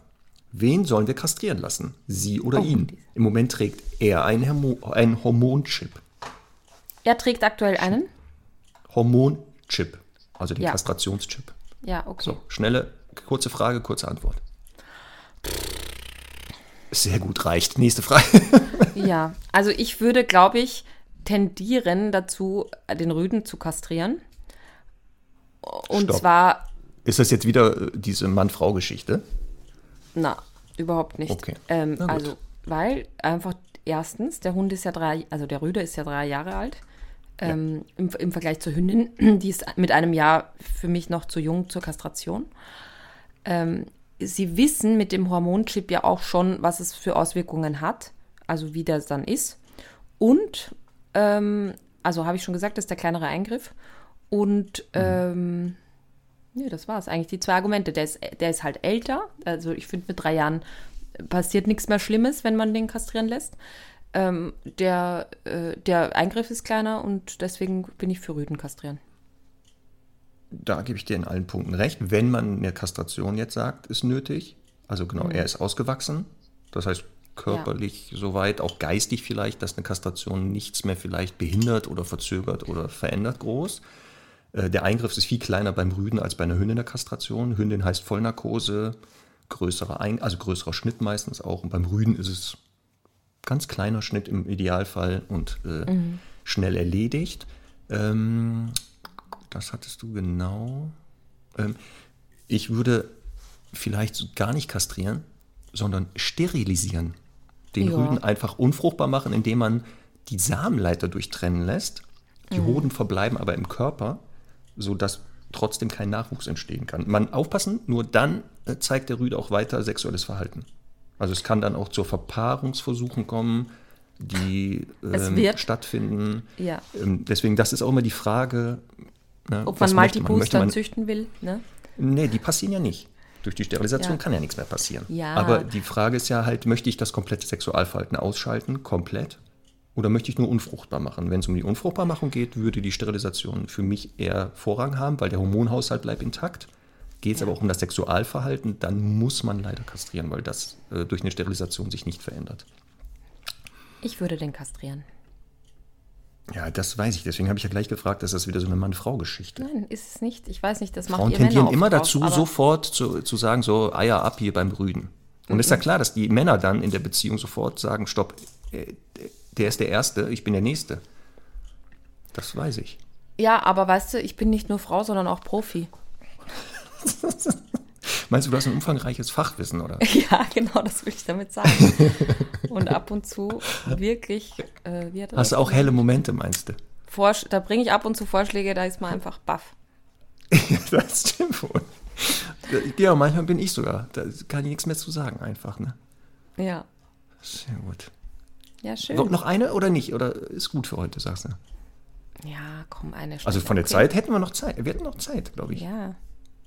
Wen sollen wir kastrieren lassen? Sie oder Oh. ihn? Im Moment trägt er einen Hormonchip. Er trägt aktuell einen? Hormonchip, also den Ja. Kastrationschip. Ja, okay. So, schnelle, kurze Frage, kurze Antwort. Sehr gut, reicht. Nächste Frage. Ja, also ich würde, glaube ich, tendieren dazu, den Rüden zu kastrieren. Und Stopp. zwar, Ist das jetzt wieder äh, diese Mann-Frau-Geschichte? na, überhaupt nicht. Okay. Ähm, also, weil einfach erstens, der Hund ist ja drei, also der Rüde ist ja drei Jahre alt. Ähm, im, Im Vergleich zur Hündin, die ist mit einem Jahr für mich noch zu jung zur Kastration. Ähm, sie wissen mit dem Hormonchip ja auch schon, was es für Auswirkungen hat, also wie das dann ist. Und, ähm, also habe ich schon gesagt, das ist der kleinere Eingriff. Und, ähm, nee, das war es eigentlich, die zwei Argumente. Der ist, der ist halt älter, also ich finde, mit drei Jahren passiert nichts mehr Schlimmes, wenn man den kastrieren lässt. Ähm, der, äh, der Eingriff ist kleiner und deswegen bin ich für Rüden kastrieren. Da gebe ich dir in allen Punkten recht. Wenn man eine Kastration jetzt sagt, ist nötig. Also genau, er ist ausgewachsen. Das heißt, körperlich soweit, auch geistig vielleicht, dass eine Kastration nichts mehr vielleicht behindert oder verzögert oder verändert groß. Äh, Der Eingriff ist viel kleiner beim Rüden als bei einer Hündin der Kastration. Hündin heißt Vollnarkose, größerer Ein also größerer Schnitt meistens auch. Und beim Rüden ist es ganz kleiner Schnitt im Idealfall und äh, schnell erledigt. Ähm, das hattest du genau. Ähm, ich würde vielleicht gar nicht kastrieren, sondern sterilisieren. Den Ja. Rüden einfach unfruchtbar machen, indem man die Samenleiter durchtrennen lässt. Die Hoden verbleiben aber im Körper, sodass trotzdem kein Nachwuchs entstehen kann. Man aufpassen, nur dann äh, zeigt der Rüde auch weiter sexuelles Verhalten. Also es kann dann auch zu Verpaarungsversuchen kommen, die ähm, stattfinden. Ja. Ähm, deswegen, das ist auch immer die Frage, ne, Ob man Möchte man züchten will, ne? Nee, die passieren ja nicht. Durch die Sterilisation Ja. kann ja nichts mehr passieren. Ja. Aber die Frage ist ja halt, möchte ich das komplette Sexualverhalten ausschalten, komplett? Oder möchte ich nur unfruchtbar machen? Wenn es um die Unfruchtbarmachung geht, würde die Sterilisation für mich eher Vorrang haben, weil der Hormonhaushalt bleibt intakt. Geht es aber auch um das Sexualverhalten, dann muss man leider kastrieren, weil das äh, durch eine Sterilisation sich nicht verändert. Ich würde den kastrieren. Ja, das weiß ich. Deswegen habe ich ja gleich gefragt, ist das wieder so eine Mann-Frau-Geschichte. Nein, ist es nicht. Ich weiß nicht, das macht Frauen ihr tendieren Männer immer drauf, dazu, sofort zu, zu sagen, so Eier ab hier beim Rüden. Und ist ja klar, dass die Männer dann in der Beziehung sofort sagen, stopp, äh, der ist der Erste, ich bin der Nächste. Das weiß ich. Ja, aber weißt du, ich bin nicht nur Frau, sondern auch Profi. Meinst du, du hast ein umfangreiches Fachwissen, oder? Ja, genau, das will ich damit sagen. Und ab und zu wirklich, äh, Hast du auch helle Momente, meinst du? Vorsch da bringe ich ab und zu Vorschläge, da ist man einfach baff. das stimmt wohl. Ja, manchmal bin ich sogar. Da kann ich nichts mehr zu sagen, einfach, ne? Ja, Sehr gut. ja, schön. Noch, noch eine oder nicht? Oder ist gut für heute, sagst du? Ja, komm, eine Also schnelle, von der okay. Zeit hätten wir noch Zeit. Wir hätten noch Zeit, glaube ich. Ja,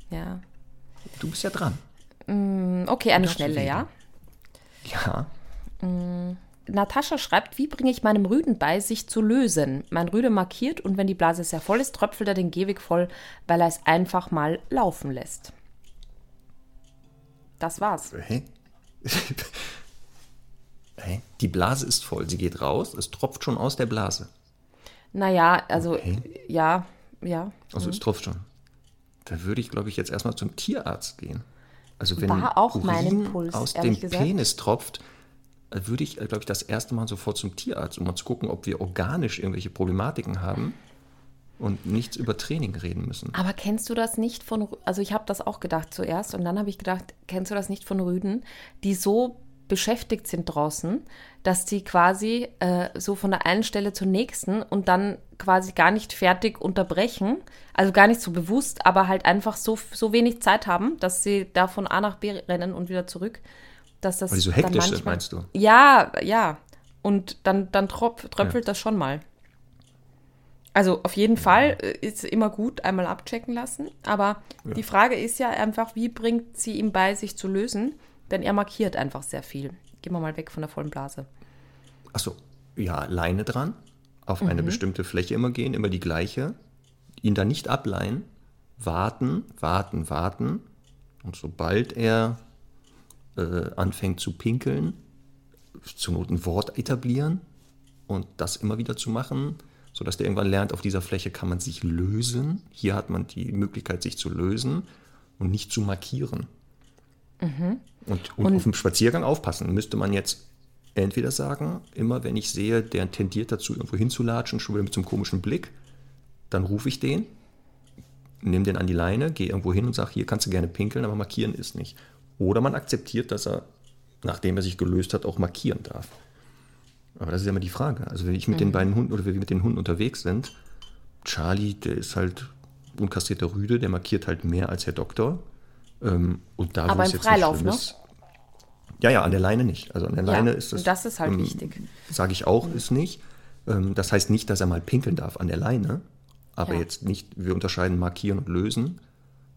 ja. Du bist ja dran. Okay, eine schnelle, ja. Ja. Natascha schreibt, wie bringe ich meinem Rüden bei, sich zu lösen? Mein Rüde markiert und wenn die Blase sehr voll ist, tröpfelt er den Gehweg voll, weil er es einfach mal laufen lässt. Das war's. Hä? Hä? Die Blase ist voll, sie geht raus, es tropft schon aus der Blase. Naja, also, Okay. ja, ja. Also es tropft schon. Da würde ich, glaube ich, jetzt erstmal zum Tierarzt gehen. Also wenn War auch mein Urin Impuls, aus dem gesagt. Penis tropft, äh, würde ich, glaube ich, das erste Mal sofort zum Tierarzt, um mal zu gucken, ob wir organisch irgendwelche Problematiken haben und nichts über Training reden müssen. Aber kennst du das nicht von, also ich habe das auch gedacht zuerst und dann habe ich gedacht, kennst du das nicht von Rüden, die so beschäftigt sind draußen, dass die quasi äh, so von der einen Stelle zur nächsten und dann quasi gar nicht fertig unterbrechen, also gar nicht so bewusst, aber halt einfach so, so wenig Zeit haben, dass sie da von A nach B rennen und wieder zurück, dass das Weil die so hektisch sind, manchmal- meinst du? Ja, ja. Und dann, dann tropf, tröpfelt das schon mal. Also auf jeden Fall äh, ist immer gut, einmal abchecken lassen. Aber die Frage ist ja einfach, wie bringt sie ihm bei, sich zu lösen? Denn er markiert einfach sehr viel. Gehen wir mal weg von der vollen Blase. Achso, ja, Leine dran, auf eine bestimmte Fläche immer gehen, immer die gleiche, ihn dann nicht ableihen, warten, warten, warten. Und sobald er äh, anfängt zu pinkeln, zur Not ein Wort etablieren und das immer wieder zu machen, sodass der irgendwann lernt, auf dieser Fläche kann man sich lösen. Hier hat man die Möglichkeit, sich zu lösen und nicht zu markieren. Und, und, auf dem Spaziergang aufpassen. Müsste man jetzt entweder sagen, immer wenn ich sehe, der tendiert dazu, irgendwo hinzulatschen, schon wieder mit so einem komischen Blick, dann rufe ich den, nehme den an die Leine, gehe irgendwo hin und sage, hier kannst du gerne pinkeln, aber markieren ist nicht. Oder man akzeptiert, dass er, nachdem er sich gelöst hat, auch markieren darf. Aber das ist ja immer die Frage. Also wenn ich mit den beiden Hunden oder wir mit den Hunden unterwegs sind, Charlie, der ist halt unkastrierter Rüde, der markiert halt mehr als Herr Doktor. Ähm, und da, Aber es im jetzt Freilauf, ne? Ja, ja, an der Leine nicht. Also an der Ja, Leine ist das. und das ist halt ähm, wichtig. Sage ich auch, ist nicht. Ähm, das heißt nicht, dass er mal pinkeln darf an der Leine, aber Ja. jetzt nicht, wir unterscheiden markieren und lösen.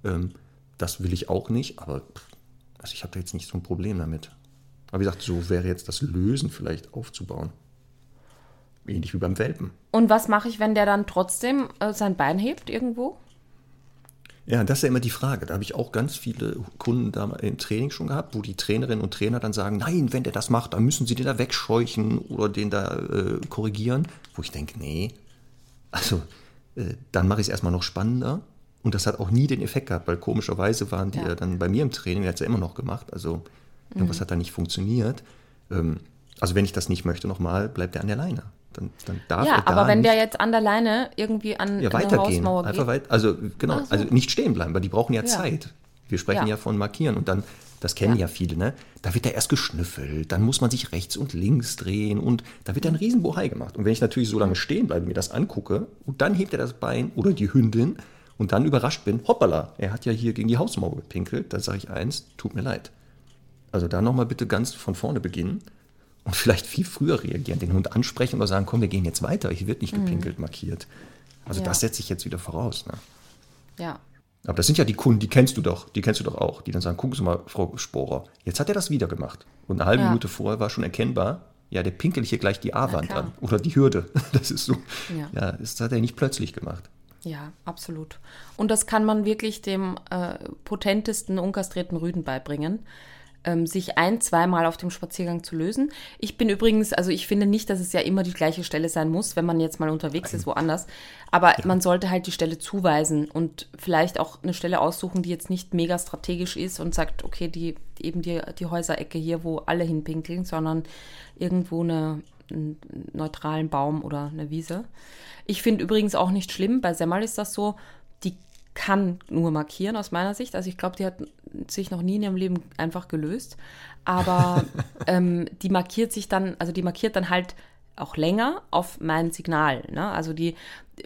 Ähm, das will ich auch nicht, aber also ich habe da jetzt nicht so ein Problem damit. Aber wie gesagt, so wäre jetzt das Lösen vielleicht aufzubauen. Ähnlich wie beim Welpen. Und was mache ich, wenn der dann trotzdem äh, sein Bein hebt irgendwo? Ja, das ist ja immer die Frage. Da habe ich auch ganz viele Kunden da im Training schon gehabt, wo die Trainerinnen und Trainer dann sagen, nein, wenn der das macht, dann müssen sie den da wegscheuchen oder den da äh, korrigieren. Wo ich denke, nee, also äh, dann mache ich es erstmal noch spannender. Und das hat auch nie den Effekt gehabt, weil komischerweise waren die Ja. ja dann bei mir im Training, der hat es ja immer noch gemacht. Also irgendwas hat da nicht funktioniert. Ähm, also wenn ich das nicht möchte, nochmal, bleibt der an der Leine. Dann, dann darf Ja, er da aber wenn der jetzt an der Leine irgendwie an ja, eine weitergehen. Hausmauer Einfach geht. weit, also genau, so. also nicht stehen bleiben, weil die brauchen ja, Ja. Zeit. Wir sprechen Ja. ja. von markieren und dann, das kennen Ja. ja. viele, ne? Da wird da erst geschnüffelt, dann muss man sich rechts und links drehen und da wird dann ein riesen Bohai gemacht. Und wenn ich natürlich so lange stehen bleibe, mir das angucke und dann hebt er das Bein oder die Hündin und dann überrascht bin, hoppala, er hat ja hier gegen die Hausmauer gepinkelt, dann sage ich eins, tut mir leid. Also da nochmal bitte ganz von vorne beginnen und vielleicht viel früher reagieren, den Hund ansprechen oder sagen, komm, wir gehen jetzt weiter, hier wird nicht gepinkelt, markiert. Also Mhm. Ja. das setze ich jetzt wieder voraus. Ne? Ja. Aber das sind ja die Kunden, die kennst du doch, die kennst du doch auch, die dann sagen, gucken Sie mal, Frau Sporer, jetzt hat er das wieder gemacht. Und eine halbe Ja. Minute vorher war schon erkennbar, ja, der pinkelt hier gleich die A-Wand an oder die Hürde. Das ist so. Ja. Ja, das hat er nicht plötzlich gemacht. Ja, absolut. Und das kann man wirklich dem äh, potentesten unkastrierten Rüden beibringen, ähm, sich ein, zweimal auf dem Spaziergang zu lösen. Ich bin übrigens, also ich finde nicht, dass es ja immer die gleiche Stelle sein muss, wenn man jetzt mal unterwegs ist, woanders. Aber man sollte halt die Stelle zuweisen und vielleicht auch eine Stelle aussuchen, die jetzt nicht mega strategisch ist und sagt, okay, die eben die, die Häuserecke hier, wo alle hinpinkeln, sondern irgendwo eine, einen neutralen Baum oder eine Wiese. Ich finde übrigens auch nicht schlimm, bei Semmel ist das so, die kann nur markieren aus meiner Sicht. Also ich glaube, die hat sich noch nie in ihrem Leben einfach gelöst. Aber ähm, die markiert sich dann, also die markiert dann halt auch länger auf mein Signal. Ne? Also die,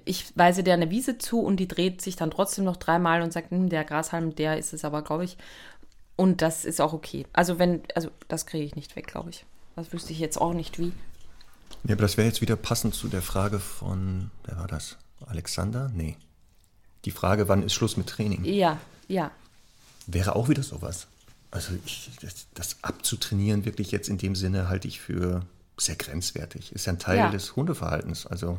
ich weise der eine Wiese zu und die dreht sich dann trotzdem noch dreimal und sagt, hm, der Grashalm, der ist es aber, glaube ich. Und das ist auch okay. Also wenn, also das kriege ich nicht weg, glaube ich. Das wüsste ich jetzt auch nicht wie. Ja, aber das wäre jetzt wieder passend zu der Frage von, wer war das? Alexander? Nee. Die Frage, wann ist Schluss mit Training? Ja, ja. Wäre auch wieder sowas. Also ich, das, das abzutrainieren wirklich jetzt in dem Sinne halte ich für sehr grenzwertig. Ist ja ein Teil Ja. des Hundeverhaltens. Also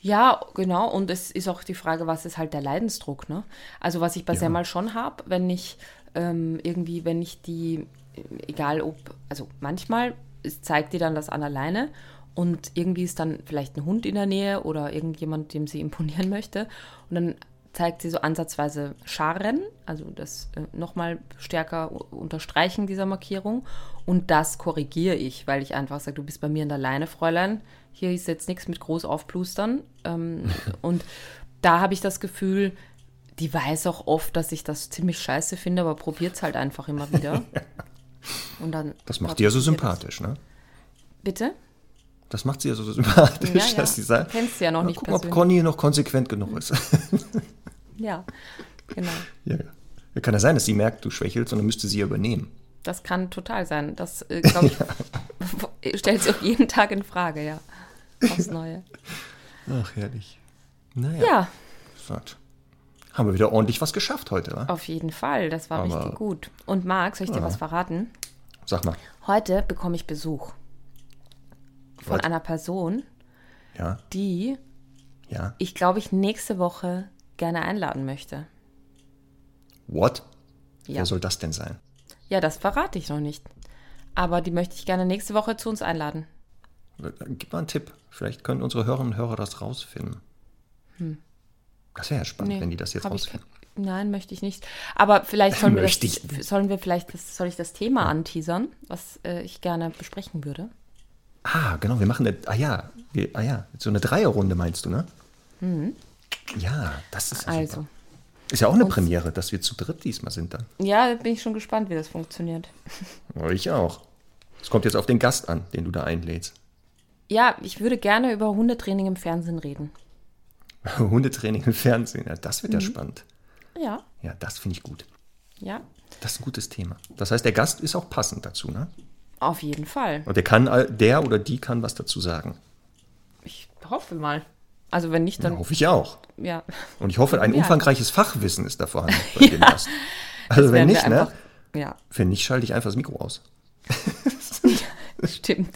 Ja, genau. Und es ist auch die Frage, was ist halt der Leidensdruck, ne? Also was ich bei Ja. Semmel schon habe, wenn ich ähm, irgendwie, wenn ich die, egal ob, also manchmal zeigt die dann das an alleine und irgendwie ist dann vielleicht ein Hund in der Nähe oder irgendjemand, dem sie imponieren möchte und dann zeigt sie so ansatzweise Scharren, also das äh, nochmal stärker unterstreichen dieser Markierung und das korrigiere ich, weil ich einfach sage, du bist bei mir in der Leine, Fräulein, hier ist jetzt nichts mit groß aufplustern ähm, und da habe ich das Gefühl, die weiß auch oft, dass ich das ziemlich scheiße finde, aber probiert es halt einfach immer wieder. Und dann das macht die ja so sympathisch, ne? das. Bitte? Das macht sie ja so sympathisch, Ja, ja. dass sie sagt, Kennst du ja noch "Na, nicht gucken, ob persönlich." Conny noch konsequent genug ist. Ja, genau. ja, ja. Kann ja sein, dass sie merkt, du schwächelst und dann müsste sie ja übernehmen. Das kann total sein. Das, äh, glaube ich, stellt sich auch jeden Tag in Frage, ja. Aufs Neue. Ach, herrlich. Naja, Ja, Gott. haben wir wieder ordentlich was geschafft heute, wa? auf jeden Fall. Das war Aber- richtig gut. Und Marc, soll ich dir Ja. was verraten? Sag mal. Heute bekomme ich Besuch von Was? einer Person, Ja, die ja. ich glaube ich nächste Woche gerne einladen möchte. What? Ja. Wer soll das denn sein? Ja, das verrate ich noch nicht. Aber die möchte ich gerne nächste Woche zu uns einladen. Gib mal einen Tipp. Vielleicht können unsere Hörerinnen und Hörer das rausfinden. Das wäre ja spannend, Hm. Nee, wenn die das jetzt rausfinden. Nein, möchte ich nicht. Aber vielleicht sollen wir, das, sollen wir vielleicht das, soll ich das Thema anteasern, was äh, ich gerne besprechen würde. Ah, genau, wir machen eine, ah ja, wir, ah ja, so eine Dreierrunde meinst du, ne? Ja, das ist ja Mhm. Also, super. Ist ja auch eine Premiere, dass wir zu dritt diesmal sind dann. ja, da bin ich schon gespannt, wie das funktioniert. Ich auch. Es kommt jetzt auf den Gast an, den du da einlädst. Ja, ich würde gerne über Hundetraining im Fernsehen reden. Hundetraining im Fernsehen, ja, das wird Mhm. ja spannend. Ja, Ja, das finde ich gut. ja, Das ist ein gutes Thema. Das heißt, der Gast ist auch passend dazu, ne? Auf jeden Fall. Und der kann, der oder die kann was dazu sagen. Ich hoffe mal. Also wenn nicht, Ja, dann hoffe ich auch. ja. Und ich hoffe, ein Ja. umfangreiches Fachwissen ist da vorhanden bei dem Gast. Also wenn nicht, ne? einfach- Ja, Wenn nicht, schalte ich einfach das Mikro aus. stimmt.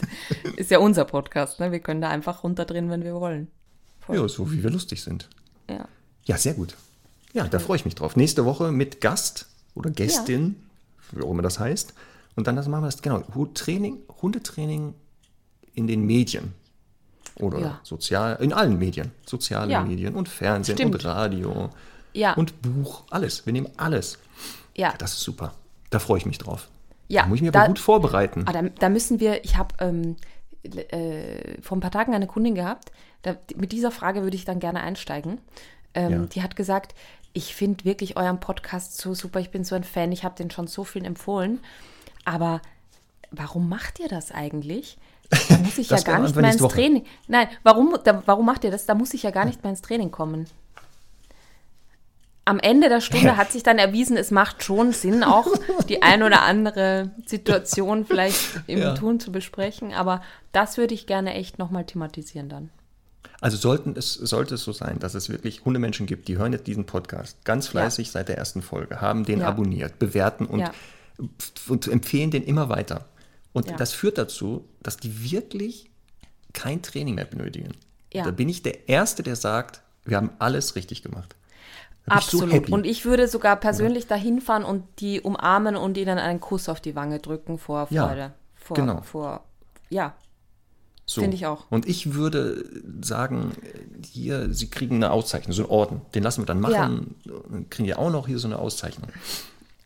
Ist ja unser Podcast, ne? Wir können da einfach runterdrehen, wenn wir wollen. Voll. Ja, so wie wir lustig sind. Ja. Ja, sehr gut. Ja, da freue ich mich drauf. Nächste Woche mit Gast oder Gästin, wie auch immer das heißt. Und dann das machen wir das, genau, Training, Hundetraining in den Medien. Oder Ja. sozial, in allen Medien. Soziale Ja. Medien und Fernsehen Stimmt. und Radio Ja. und Buch. Alles. Wir nehmen alles. ja. Das ist super. Da freue ich mich drauf. Ja, Da muss ich mir da- aber gut vorbereiten. Ah, da, da müssen wir, ich habe ähm, äh, vor ein paar Tagen eine Kundin gehabt, da, mit dieser Frage würde ich dann gerne einsteigen. Ähm, Ja. Die hat gesagt, ich finde wirklich euren Podcast so super, ich bin so ein Fan, ich habe den schon so vielen empfohlen. Aber warum macht ihr das eigentlich? Da muss ich ja gar nicht mehr ins Woche. Training. Nein, warum, da, warum macht ihr das? Da muss ich ja gar nicht mehr ins Training kommen. Am Ende der Stunde hat sich dann erwiesen, es macht schon Sinn, auch die ein oder andere Situation vielleicht im Ja. Tun zu besprechen. Aber das würde ich gerne echt nochmal thematisieren dann. Also sollten es, sollte es so sein, dass es wirklich Hundemenschen gibt, die hören jetzt diesen Podcast ganz fleißig seit der ersten Folge, haben den Ja. abonniert, bewerten und, Ja. Und empfehlen den immer weiter. Und Ja. das führt dazu, dass die wirklich kein Training mehr benötigen. Ja. Da bin ich der Erste, der sagt, wir haben alles richtig gemacht. So Absolut. happy. und ich würde sogar persönlich dahin fahren und die umarmen und ihnen einen Kuss auf die Wange drücken vor Ja, Freude. vor, genau. Vor, ja, So. Finde ich auch. Und ich würde sagen, hier, Sie kriegen eine Auszeichnung, so einen Orden. Den lassen wir dann machen. Dann kriegen die auch noch hier so eine Auszeichnung.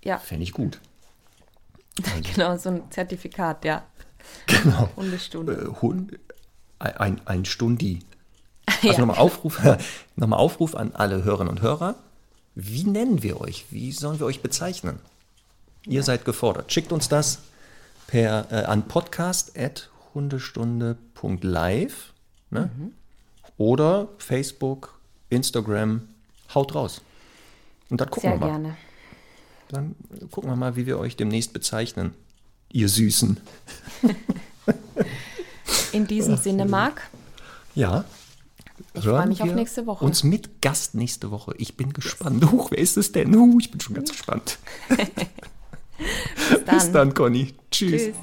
ja, Fände ich gut. genau, so ein Zertifikat, ja. Genau. Hundestunde. Äh, Hund, ein, ein Stundi. Ja. Also nochmal Aufruf, nochmal Aufruf an alle Hörerinnen und Hörer. Wie nennen wir euch? Wie sollen wir euch bezeichnen? Ihr seid gefordert. Schickt uns das per, äh, an podcast.hundestunde.live ne? Mhm. oder Facebook, Instagram. Haut raus. Und dann gucken Sehr wir mal. gerne. Dann gucken wir mal, wie wir euch demnächst bezeichnen. Ihr Süßen. In diesem Sinne, Marc, Ja. Ich freu mich auf nächste Woche. Uns mit Gast nächste Woche. Ich bin gespannt. Huch, wer ist es denn? Huch, ich bin schon ganz gespannt. bis dann. Bis dann, Conny. Tschüss. Tschüss.